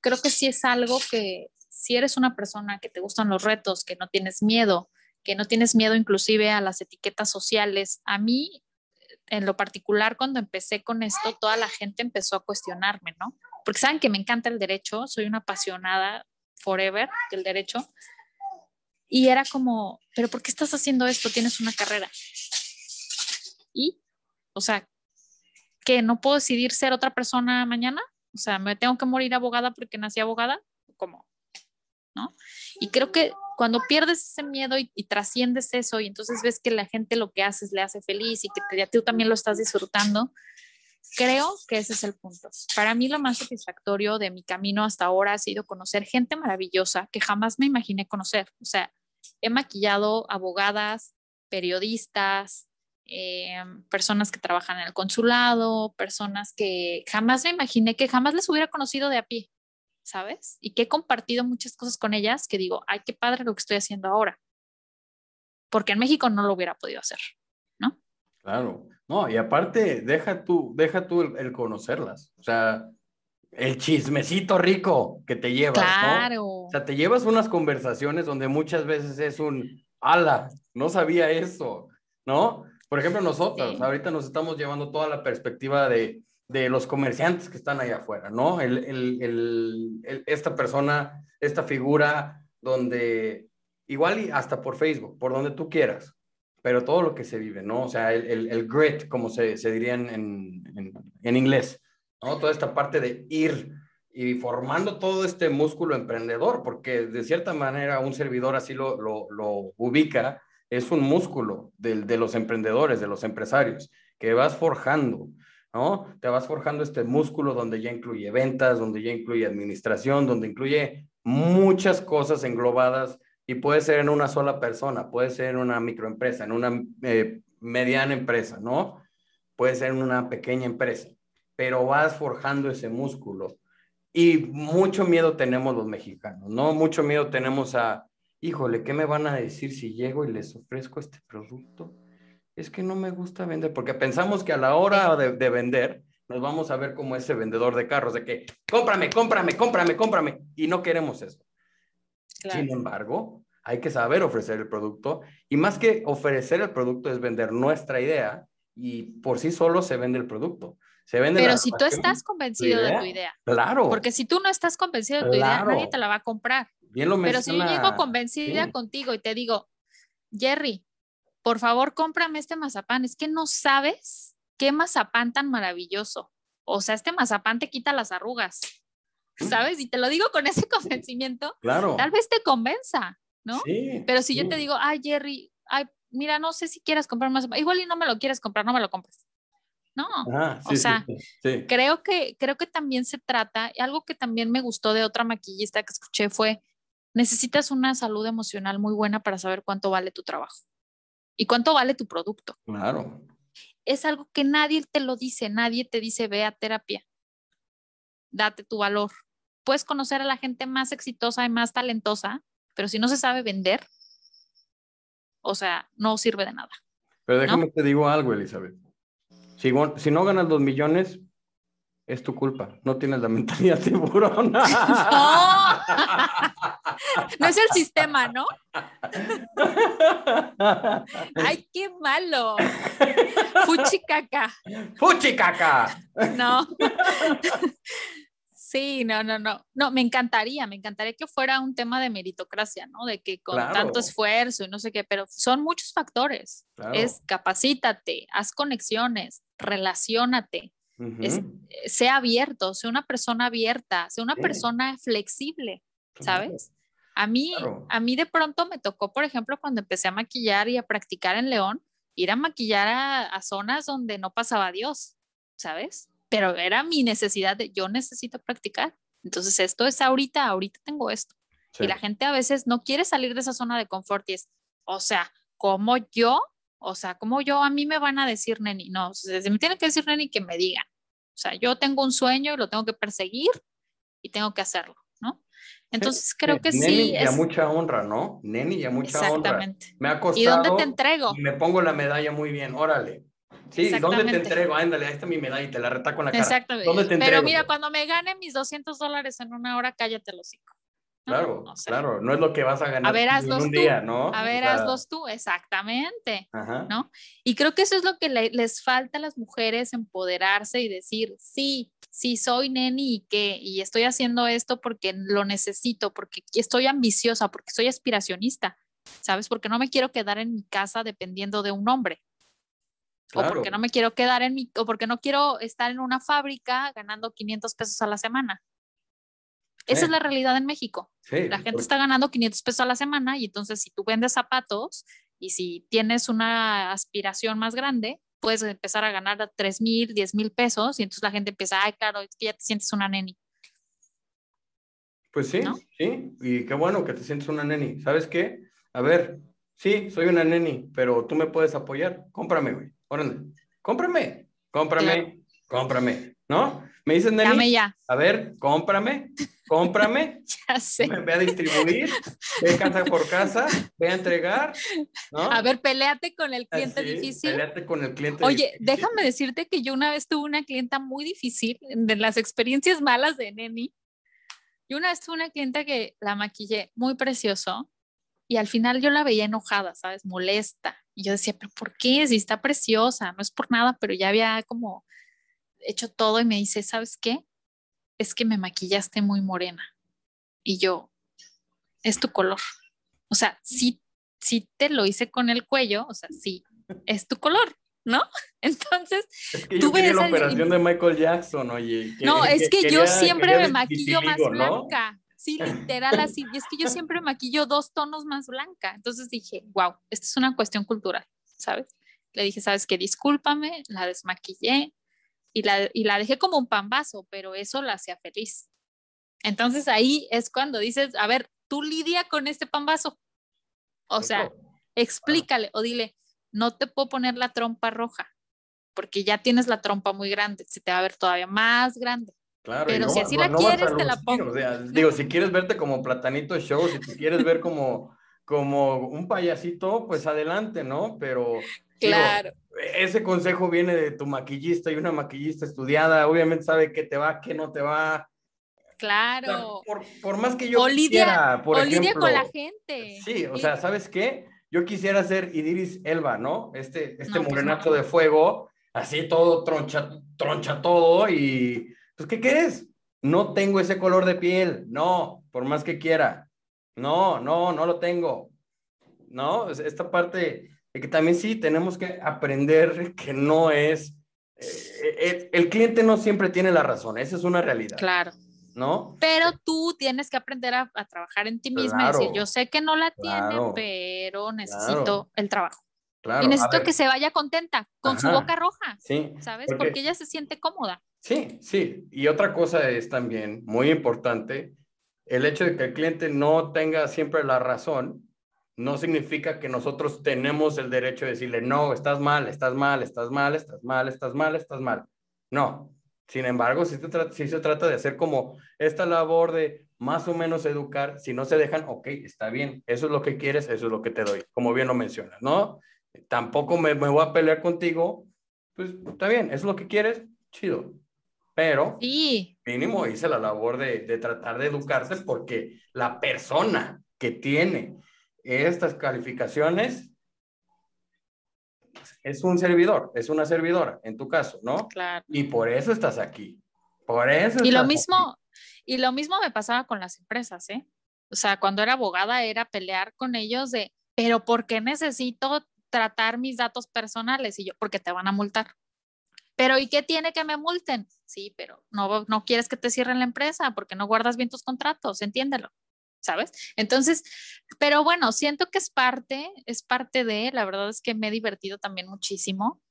creo que sí es algo que si eres una persona que te gustan los retos, que no tienes miedo, que no tienes miedo inclusive a las etiquetas sociales, a mí en lo particular cuando empecé con esto, toda la gente empezó a cuestionarme, ¿no? Porque saben que me encanta el derecho, soy una apasionada forever del derecho. Y era como, pero ¿por qué estás haciendo esto? Tienes una carrera. Y, o sea, que no puedo decidir ser otra persona mañana. O sea, me tengo que morir abogada porque nací abogada. ¿Cómo? ¿No? Y creo que cuando pierdes ese miedo y, trasciendes eso y entonces ves que la gente lo que haces le hace feliz y que tú también lo estás disfrutando, Creo que ese es el punto. Para mí lo más satisfactorio de mi camino hasta ahora ha sido conocer gente maravillosa que jamás me imaginé conocer. O sea, he maquillado abogadas, periodistas, eh, personas que trabajan en el consulado, personas que jamás me imaginé que jamás les hubiera conocido de a pie, ¿sabes? Y que he compartido muchas cosas con ellas que digo, ay, qué padre lo que estoy haciendo ahora. Porque en México no lo hubiera podido hacer, ¿no? Claro. No, y aparte, deja tú, deja tú el, conocerlas. O sea, el chismecito rico que te llevas, claro. O sea, te llevas unas conversaciones donde muchas veces es un, ala, no sabía eso, ¿no? Por ejemplo, nosotros, ahorita nos estamos llevando toda la perspectiva de, de los comerciantes que están allá afuera, ¿no? El, el, el, esta persona, esta figura donde igual y hasta por Facebook, por donde tú quieras, pero todo lo que se vive, ¿no? O sea, el, grit, como se, se diría en, en, en, inglés, ¿no? Toda esta parte de ir y formando todo este músculo emprendedor, porque de cierta manera un servidor así lo, lo, lo ubica, es un músculo de, de, los emprendedores, de los empresarios, que vas forjando, ¿no? Te vas forjando este músculo donde ya incluye ventas, donde ya incluye administración, donde incluye muchas cosas englobadas y puede ser en una sola persona, puede ser en una microempresa, en una eh, mediana empresa, ¿no? Puede ser en una pequeña empresa, pero vas forjando ese músculo. Y mucho miedo tenemos los mexicanos, ¿no? Mucho miedo tenemos a, híjole, ¿qué me van a decir si llego y les ofrezco este producto? Es que no me gusta vender, porque pensamos que a la hora de, de vender, nos vamos a ver como ese vendedor de carros, de que cómprame, cómprame, cómprame, cómprame, y no queremos eso. Sin embargo, hay que saber ofrecer el producto y más que ofrecer el producto es vender nuestra idea y por sí solo se vende el producto. Se vende Pero si tú estás convencido de tu idea. Claro. Porque si tú no estás convencido de tu idea, nadie te la va a comprar. Bien lo Pero si yo llego convencida contigo y te digo, Jerry, por favor, cómprame este mazapán. Es que no sabes qué mazapán tan maravilloso. o sea, este mazapán te quita las arrugas, ¿sabes? Y te lo digo con ese convencimiento, claro. tal vez te convenza, ¿no? Sí, Pero si yo te digo, ay, Jerry, ay, mira, no sé si quieres comprar más, igual y no me lo quieres comprar, no me lo compres. No, o sí, sea, creo que, creo que también se trata, algo que también me gustó de otra maquillista que escuché fue, necesitas una salud emocional muy buena para saber cuánto vale tu trabajo y cuánto vale tu producto. Claro. Es algo que nadie te lo dice, nadie te dice, ve a terapia, date tu valor. Puedes conocer a la gente más exitosa y más talentosa, pero si no se sabe vender, o sea, no sirve de nada. Pero déjame te digo algo, Elizabeth. Si, si no ganas dos millones, es tu culpa. No tienes la <laughs> mentalidad tiburón. No, <laughs> no es el sistema, ¿no? <laughs> Ay, qué malo. Fuchicaca. ¡Fuchicaca! No. Sí, no, no, no. No, me encantaría, me encantaría que fuera un tema de meritocracia, ¿no? De que con Claro. tanto esfuerzo y no sé qué, pero son muchos factores. Claro. Es capacítate, haz conexiones, relaciónate, Es- eh, sea abierto, sea una persona abierta, sea una Sí. persona flexible, ¿sabes? A mí, Claro. a mí de pronto me tocó, por ejemplo, cuando empecé a maquillar y a practicar en León, ir a maquillar a, a zonas donde no pasaba Dios, ¿sabes? Pero era mi necesidad de, yo necesito practicar. Entonces, esto es ahorita, ahorita tengo esto. Sí. Y la gente a veces no quiere salir de esa zona de confort y es, o sea, como yo, o sea, como yo, a mí me van a decir neni, no, si me tienen que decir neni, que me digan. O sea, yo tengo un sueño y lo tengo que perseguir y tengo que hacerlo, ¿no? Entonces creo que Neni sí y a es mucha honra, ¿no? Neni y a mucha honra. exactamente. Me ha costado. ¿Y dónde te entrego? y me pongo la medalla muy bien, órale. Sí, ¿dónde te entrego? Ándale, ahí está mi medalla y te la retaco en la cara. Exactamente. ¿Dónde te Pero entrego? mira, cuando me gane mis 200 dólares en una hora, cállate los hocico. ¿no? Claro, O sea, claro, no es lo que vas a ganar A ver, en un tú. día, ¿no? A O ver, sea, hazlos tú, exactamente. Ajá. ¿no? Y creo que eso es lo que le- les falta a las mujeres, empoderarse y decir, sí, sí, soy neni y qué, y estoy haciendo esto porque lo necesito, porque estoy ambiciosa, porque soy aspiracionista, ¿sabes? Porque no me quiero quedar en mi casa dependiendo de un hombre. O Claro. porque no me quiero quedar en mi, o porque no quiero estar en una fábrica ganando 500 pesos a la semana. Esa Sí. es la realidad en México. Sí, La gente porque- está ganando 500 pesos a la semana y entonces si tú vendes zapatos y si tienes una aspiración más grande, puedes empezar a ganar a 3 mil, 10 mil pesos y entonces la gente empieza, ay, claro, es que ya te sientes una neni. Pues sí, ¿no? sí, y qué bueno que te sientes una neni. ¿Sabes qué? A ver, sí, soy una neni, pero tú me puedes apoyar. Cómprame, güey. Órale, cómprame, cómprame, cómprame, ¿no? Me dices neni, Dame ya, a ver, cómprame, cómprame, <laughs> ya sé. me ve a distribuir, ve casa por casa, ve a entregar, ¿no? A ver, peleate con el cliente Así, difícil. Peleate con el cliente Oye, difícil. déjame decirte que yo una vez tuve una clienta muy difícil, de las experiencias malas de Neni. Yo una vez tuve una clienta que la maquillé muy precioso y al final yo la veía enojada, ¿sabes? Molesta. Y yo decía, pero ¿por qué? Si está preciosa, no es por nada, pero ya había como hecho todo y me dice, ¿sabes qué? Es que me maquillaste muy morena. Y yo, es tu color. O sea, sí, sí te lo hice con el cuello, o sea, sí, es tu color, ¿no? <laughs> Entonces, Es que yo tuve quería la operación de Michael Jackson, oye. que- no, es que yo quería- siempre quería me maquillo más blanca. Sí, literal así. Y es que yo siempre me maquillo dos tonos más blanca. Entonces dije, wow, esto es una cuestión cultural, ¿sabes? Le dije, ¿sabes qué? Discúlpame, la desmaquillé y la, y la dejé como un pambazo, pero eso la hacía feliz. Entonces ahí es cuando dices, a ver, tú lidia con este pambazo. O sea, explícale o dile, no te puedo poner la trompa roja porque ya tienes la trompa muy grande, se te va a ver todavía más grande. Claro, Pero y si así la a quieres, te la pongo. O sea, digo, si quieres verte como Platanito Show, si te quieres ver como, como un payasito, pues adelante, ¿no? Pero digo, ese consejo viene de tu maquillista y una maquillista estudiada, obviamente sabe qué te va, qué no te va. Claro. por, por más que yo O lidia- quisiera, por o lidia ejemplo, con la gente. Sí, o sea, ¿sabes qué? Yo quisiera ser Idiris Elba, ¿no? Este, este No, pues morenazo no. de fuego, así todo troncha, troncha todo y, pues, ¿qué quieres? No tengo ese color de piel, no, por más que quiera. No, no, no lo tengo. No, Es- esta parte de que también sí tenemos que aprender que no es eh, el cliente no siempre tiene la razón, esa es una realidad. Claro. ¿No? Pero tú tienes que aprender a, trabajar en ti misma y decir, yo sé que no la tiene, pero necesito el trabajo. y necesito que se vaya contenta, con su boca roja. Sí. ¿Sabes? porque ella se siente cómoda. Sí, sí. Y otra cosa es también muy importante, el hecho de que el cliente no tenga siempre la razón, no significa que nosotros tenemos el derecho de decirle, no, estás mal, estás mal, estás mal, estás mal, estás mal, estás mal. No. Sin embargo, si, si se trata de hacer como esta labor de más o menos educar, si no se dejan, ok, está bien, eso es lo que quieres, eso es lo que te doy, como bien lo mencionas, ¿no? Tampoco me, me voy a pelear contigo, pues está bien, eso es lo que quieres, chido, pero sí. mínimo hice la labor de, de, tratar de educarse porque la persona que tiene estas calificaciones es un servidor, es una servidora, en tu caso, ¿no? Claro. Y por eso estás aquí. Por eso. Y lo mismo, y lo mismo me pasaba con las empresas, ¿eh? O sea, cuando era abogada era pelear con ellos de, pero ¿por qué necesito tratar mis datos personales? Y yo, porque te van a multar. Pero ¿y qué tiene que me multen? Sí, pero no, no quieres que te cierren la empresa porque no guardas bien tus contratos, entiéndelo. ¿sabes? Entonces, pero bueno, siento que es parte, es parte de, la verdad es que me he divertido también muchísimo.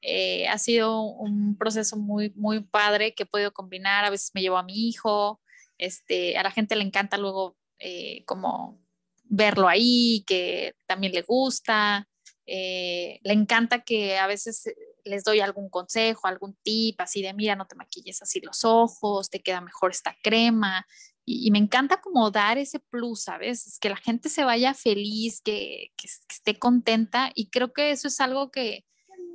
Eh, ha sido un proceso muy, muy padre que he podido combinar. A veces me llevo a mi hijo, este, a la gente le encanta luego eh, como verlo ahí, que también le gusta. Eh, le encanta que a veces les doy algún consejo, algún tip, así de, mira, no te maquilles así los ojos, te queda mejor esta crema, y, me encanta como dar ese plus, ¿sabes? Que la gente se vaya feliz, que, que, esté contenta y creo que eso es algo que,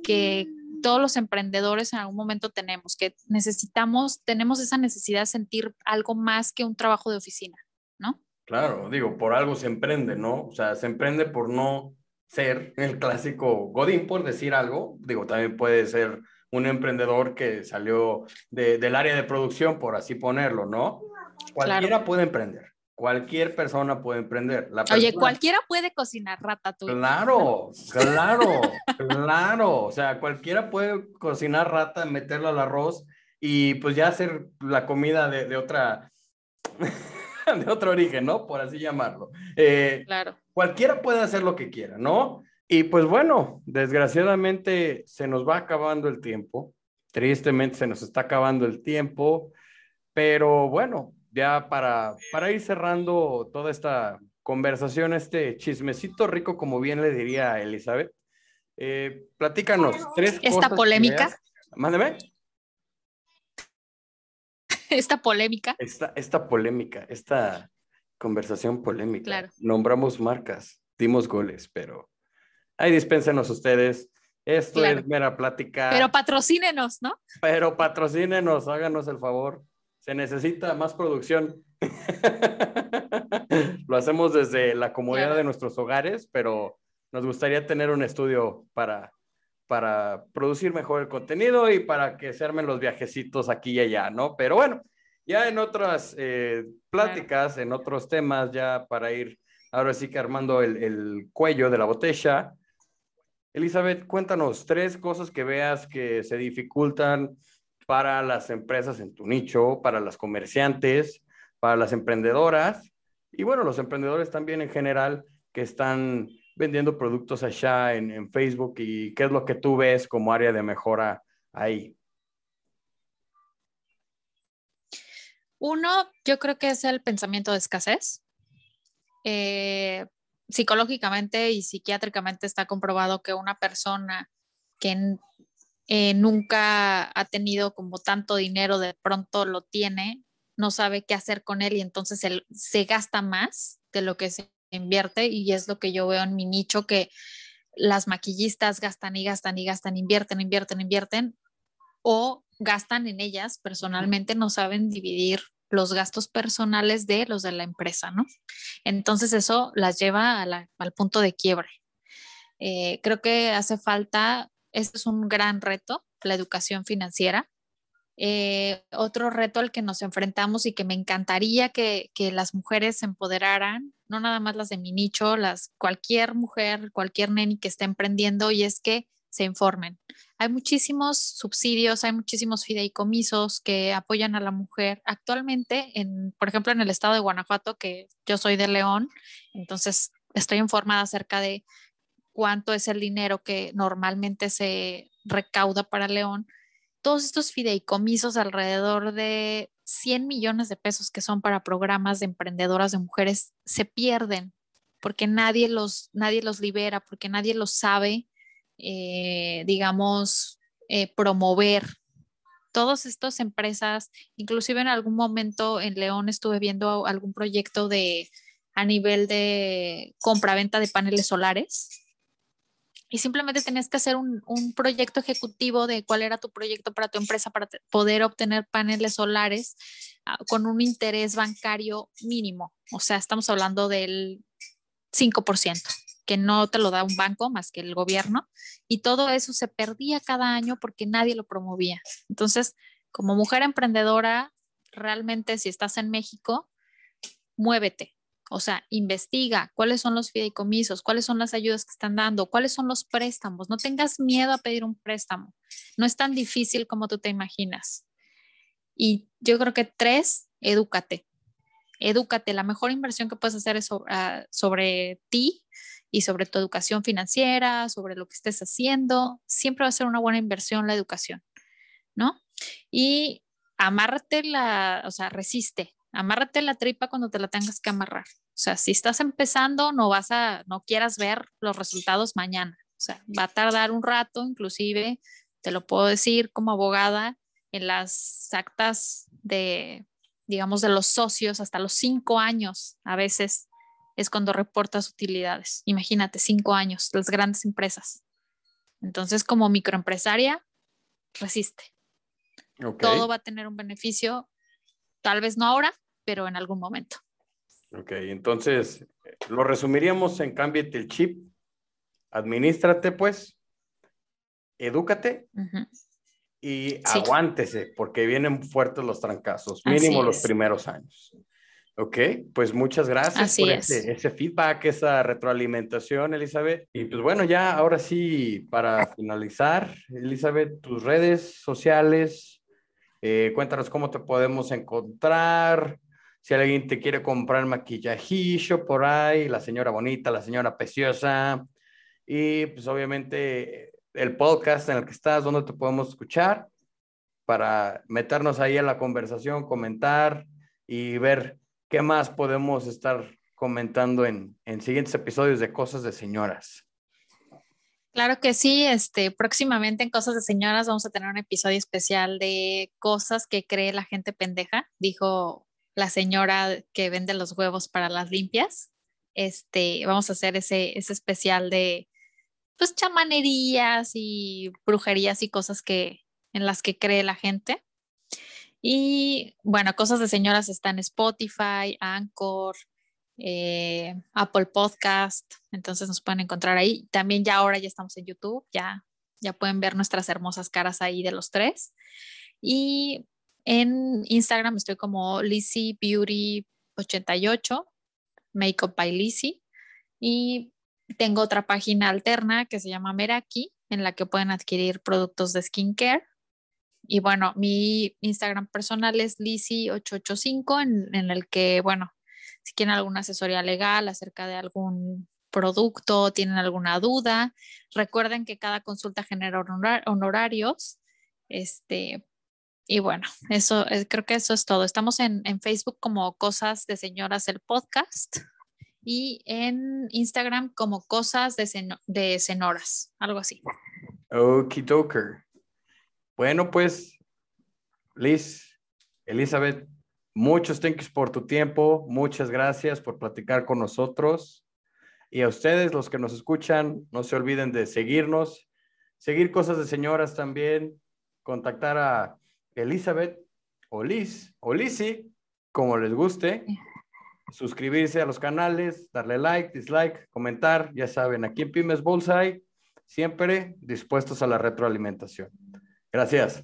que todos los emprendedores en algún momento tenemos, que necesitamos, tenemos esa necesidad de sentir algo más que un trabajo de oficina, ¿no? Claro, digo, por algo se emprende, ¿no? O sea, se emprende por no ser el clásico Godín, por decir algo. Digo, también puede ser un emprendedor que salió de, del área de producción, por así ponerlo, ¿no? Cualquiera puede emprender. Cualquier persona puede emprender. Oye, cualquiera puede cocinar ratatouille. Claro, claro, <laughs> claro. O sea, cualquiera puede cocinar rata, meterlo al arroz y pues ya hacer la comida de, de otra, <laughs> de otro origen, ¿no? Por así llamarlo. Eh, claro. Cualquiera puede hacer lo que quiera, ¿no? Y pues bueno, desgraciadamente se nos va acabando el tiempo. Tristemente se nos está acabando el tiempo. Pero bueno, ya para, para ir cerrando toda esta conversación, este chismecito rico, como bien le diría Elizabeth, eh, platícanos tres Esta polémica. Mándeme. <laughs> Esta polémica. Esta, esta polémica, esta conversación polémica. Claro. Nombramos marcas, dimos goles, pero ahí dispénsenos ustedes. Esto es mera plática. Pero patrocínenos, ¿no? Pero patrocínenos, háganos el favor se necesita más producción. <laughs> Lo hacemos desde la comodidad de nuestros hogares, pero nos gustaría tener un estudio para, para producir mejor el contenido y para que se armen los viajecitos aquí y allá, ¿no? Pero bueno, ya en otras eh, pláticas, en otros temas, ya para ir ahora sí que armando el, el cuello de la botella. Elizabeth, cuéntanos tres cosas que veas que se dificultan para las empresas en tu nicho, para las comerciantes, para las emprendedoras y bueno, los emprendedores también en general que están vendiendo productos allá en, Facebook y qué es lo que tú ves como área de mejora ahí. Uno, yo creo que es el pensamiento de escasez. Eh, psicológicamente y psiquiátricamente está comprobado que una persona que eh, nunca ha tenido como tanto dinero, de pronto lo tiene, no sabe qué hacer con él y entonces él se gasta más de lo que se invierte y es lo que yo veo en mi nicho que las maquillistas gastan y gastan y gastan, invierten, invierten, invierten o gastan en ellas personalmente, no saben dividir los gastos personales de los de la empresa, ¿no? Entonces eso las lleva al punto de quiebre. Eh, creo que hace falta este es un gran reto, la educación financiera. Eh, otro reto al que nos enfrentamos y que me encantaría que, las mujeres se empoderaran, no nada más las de mi nicho, las, cualquier mujer, cualquier neni que esté emprendiendo, y es que se informen. Hay muchísimos subsidios, hay muchísimos fideicomisos que apoyan a la mujer. Actualmente, en, por ejemplo, en el estado de Guanajuato, que yo soy de León, entonces estoy informada acerca de cuánto es el dinero que normalmente se recauda para León. Todos estos fideicomisos, alrededor de 100 millones de pesos que son para programas de emprendedoras de mujeres, se pierden porque nadie los, nadie los libera, porque nadie los sabe, eh, digamos, eh, promover. Todas estas empresas, inclusive en algún momento en León estuve viendo algún proyecto de a nivel de compra-venta de paneles solares y simplemente tenías que hacer un, un, proyecto ejecutivo de cuál era tu proyecto para tu empresa para poder obtener paneles solares uh, con un interés bancario mínimo. O sea, estamos hablando del 5%, que no te lo da un banco más que el gobierno, y todo eso se perdía cada año porque nadie lo promovía. Entonces, como mujer emprendedora, realmente si estás en México, muévete. O sea, investiga cuáles son los fideicomisos, cuáles son las ayudas que están dando, cuáles son los préstamos. No tengas miedo a pedir un préstamo. No es tan difícil como tú te imaginas. Y yo creo que tres, edúcate edúcate, la mejor inversión que puedes hacer es ah, sobre, ti y sobre tu educación financiera, sobre lo que estés haciendo. Siempre va a ser una buena inversión la educación, ¿no? Y amárrate la, o sea, resiste, amárrate la tripa cuando te la tengas que amarrar. O sea, si estás empezando, no vas a, no quieras ver los resultados mañana. O sea, va a tardar un rato, inclusive, te lo puedo decir como abogada, en las actas de digamos, de los socios hasta los cinco años a veces es cuando reportas utilidades. Imagínate, cinco años, las grandes empresas. Entonces, como microempresaria, resiste. Todo va a tener un beneficio, tal vez no ahora, pero en algún momento. Ok, entonces lo resumiríamos en cámbiate el chip, administrate pues, edúcate. Y aguántese, porque vienen fuertes los trancazos, mínimo los primeros años. Ok, pues muchas gracias por ese, ese, feedback, esa retroalimentación, Elizabeth. Y pues bueno, ya ahora sí, para finalizar, Elizabeth, tus redes sociales, eh, cuéntanos cómo te podemos encontrar, si alguien te quiere comprar maquillajillo por ahí, la señora bonita, la señora preciosa, y pues obviamente el podcast en el que estás, donde te podemos escuchar para meternos ahí en la conversación, comentar y ver qué más podemos estar comentando en, en siguientes episodios de Cosas de Señoras. Claro que sí, este, próximamente en Cosas de Señoras vamos a tener un episodio especial de cosas que cree la gente pendeja, dijo la señora que vende los huevos para las limpias. Este, vamos a hacer ese, ese especial de pues chamanerías y brujerías y cosas que en las que cree la gente. Y bueno, cosas de señoras están Spotify, Anchor, eh, Apple Podcast, entonces nos pueden encontrar ahí. También ya ahora ya estamos en YouTube, ya, ya pueden ver nuestras hermosas caras ahí de los tres. Y en Instagram estoy como Lizzie Beauty 88, Makeup by Lizzie. Y tengo otra página alterna que se llama Meraki, en la que pueden adquirir productos de skincare. Y bueno, mi Instagram personal es Lizzy885, en, en el que, bueno, si quieren alguna asesoría legal acerca de algún producto, tienen alguna duda, recuerden que cada consulta genera honorarios. Este, y bueno, eso creo que eso es todo. Estamos en, en Facebook como Cosas de Señoras el Podcast y en Instagram como cosas de, de Cenoras, algo así. Okidoker. Bueno, pues, Liz, Elizabeth, muchos thanks por tu tiempo, muchas gracias por platicar con nosotros. Y a ustedes, los que nos escuchan, no se olviden de seguirnos, seguir cosas de señoras también, contactar a Elizabeth o Liz como les guste suscribirse a los canales, darle like, dislike, comentar, ya saben, aquí en Pymes Bullseye, siempre dispuestos a la retroalimentación. Gracias.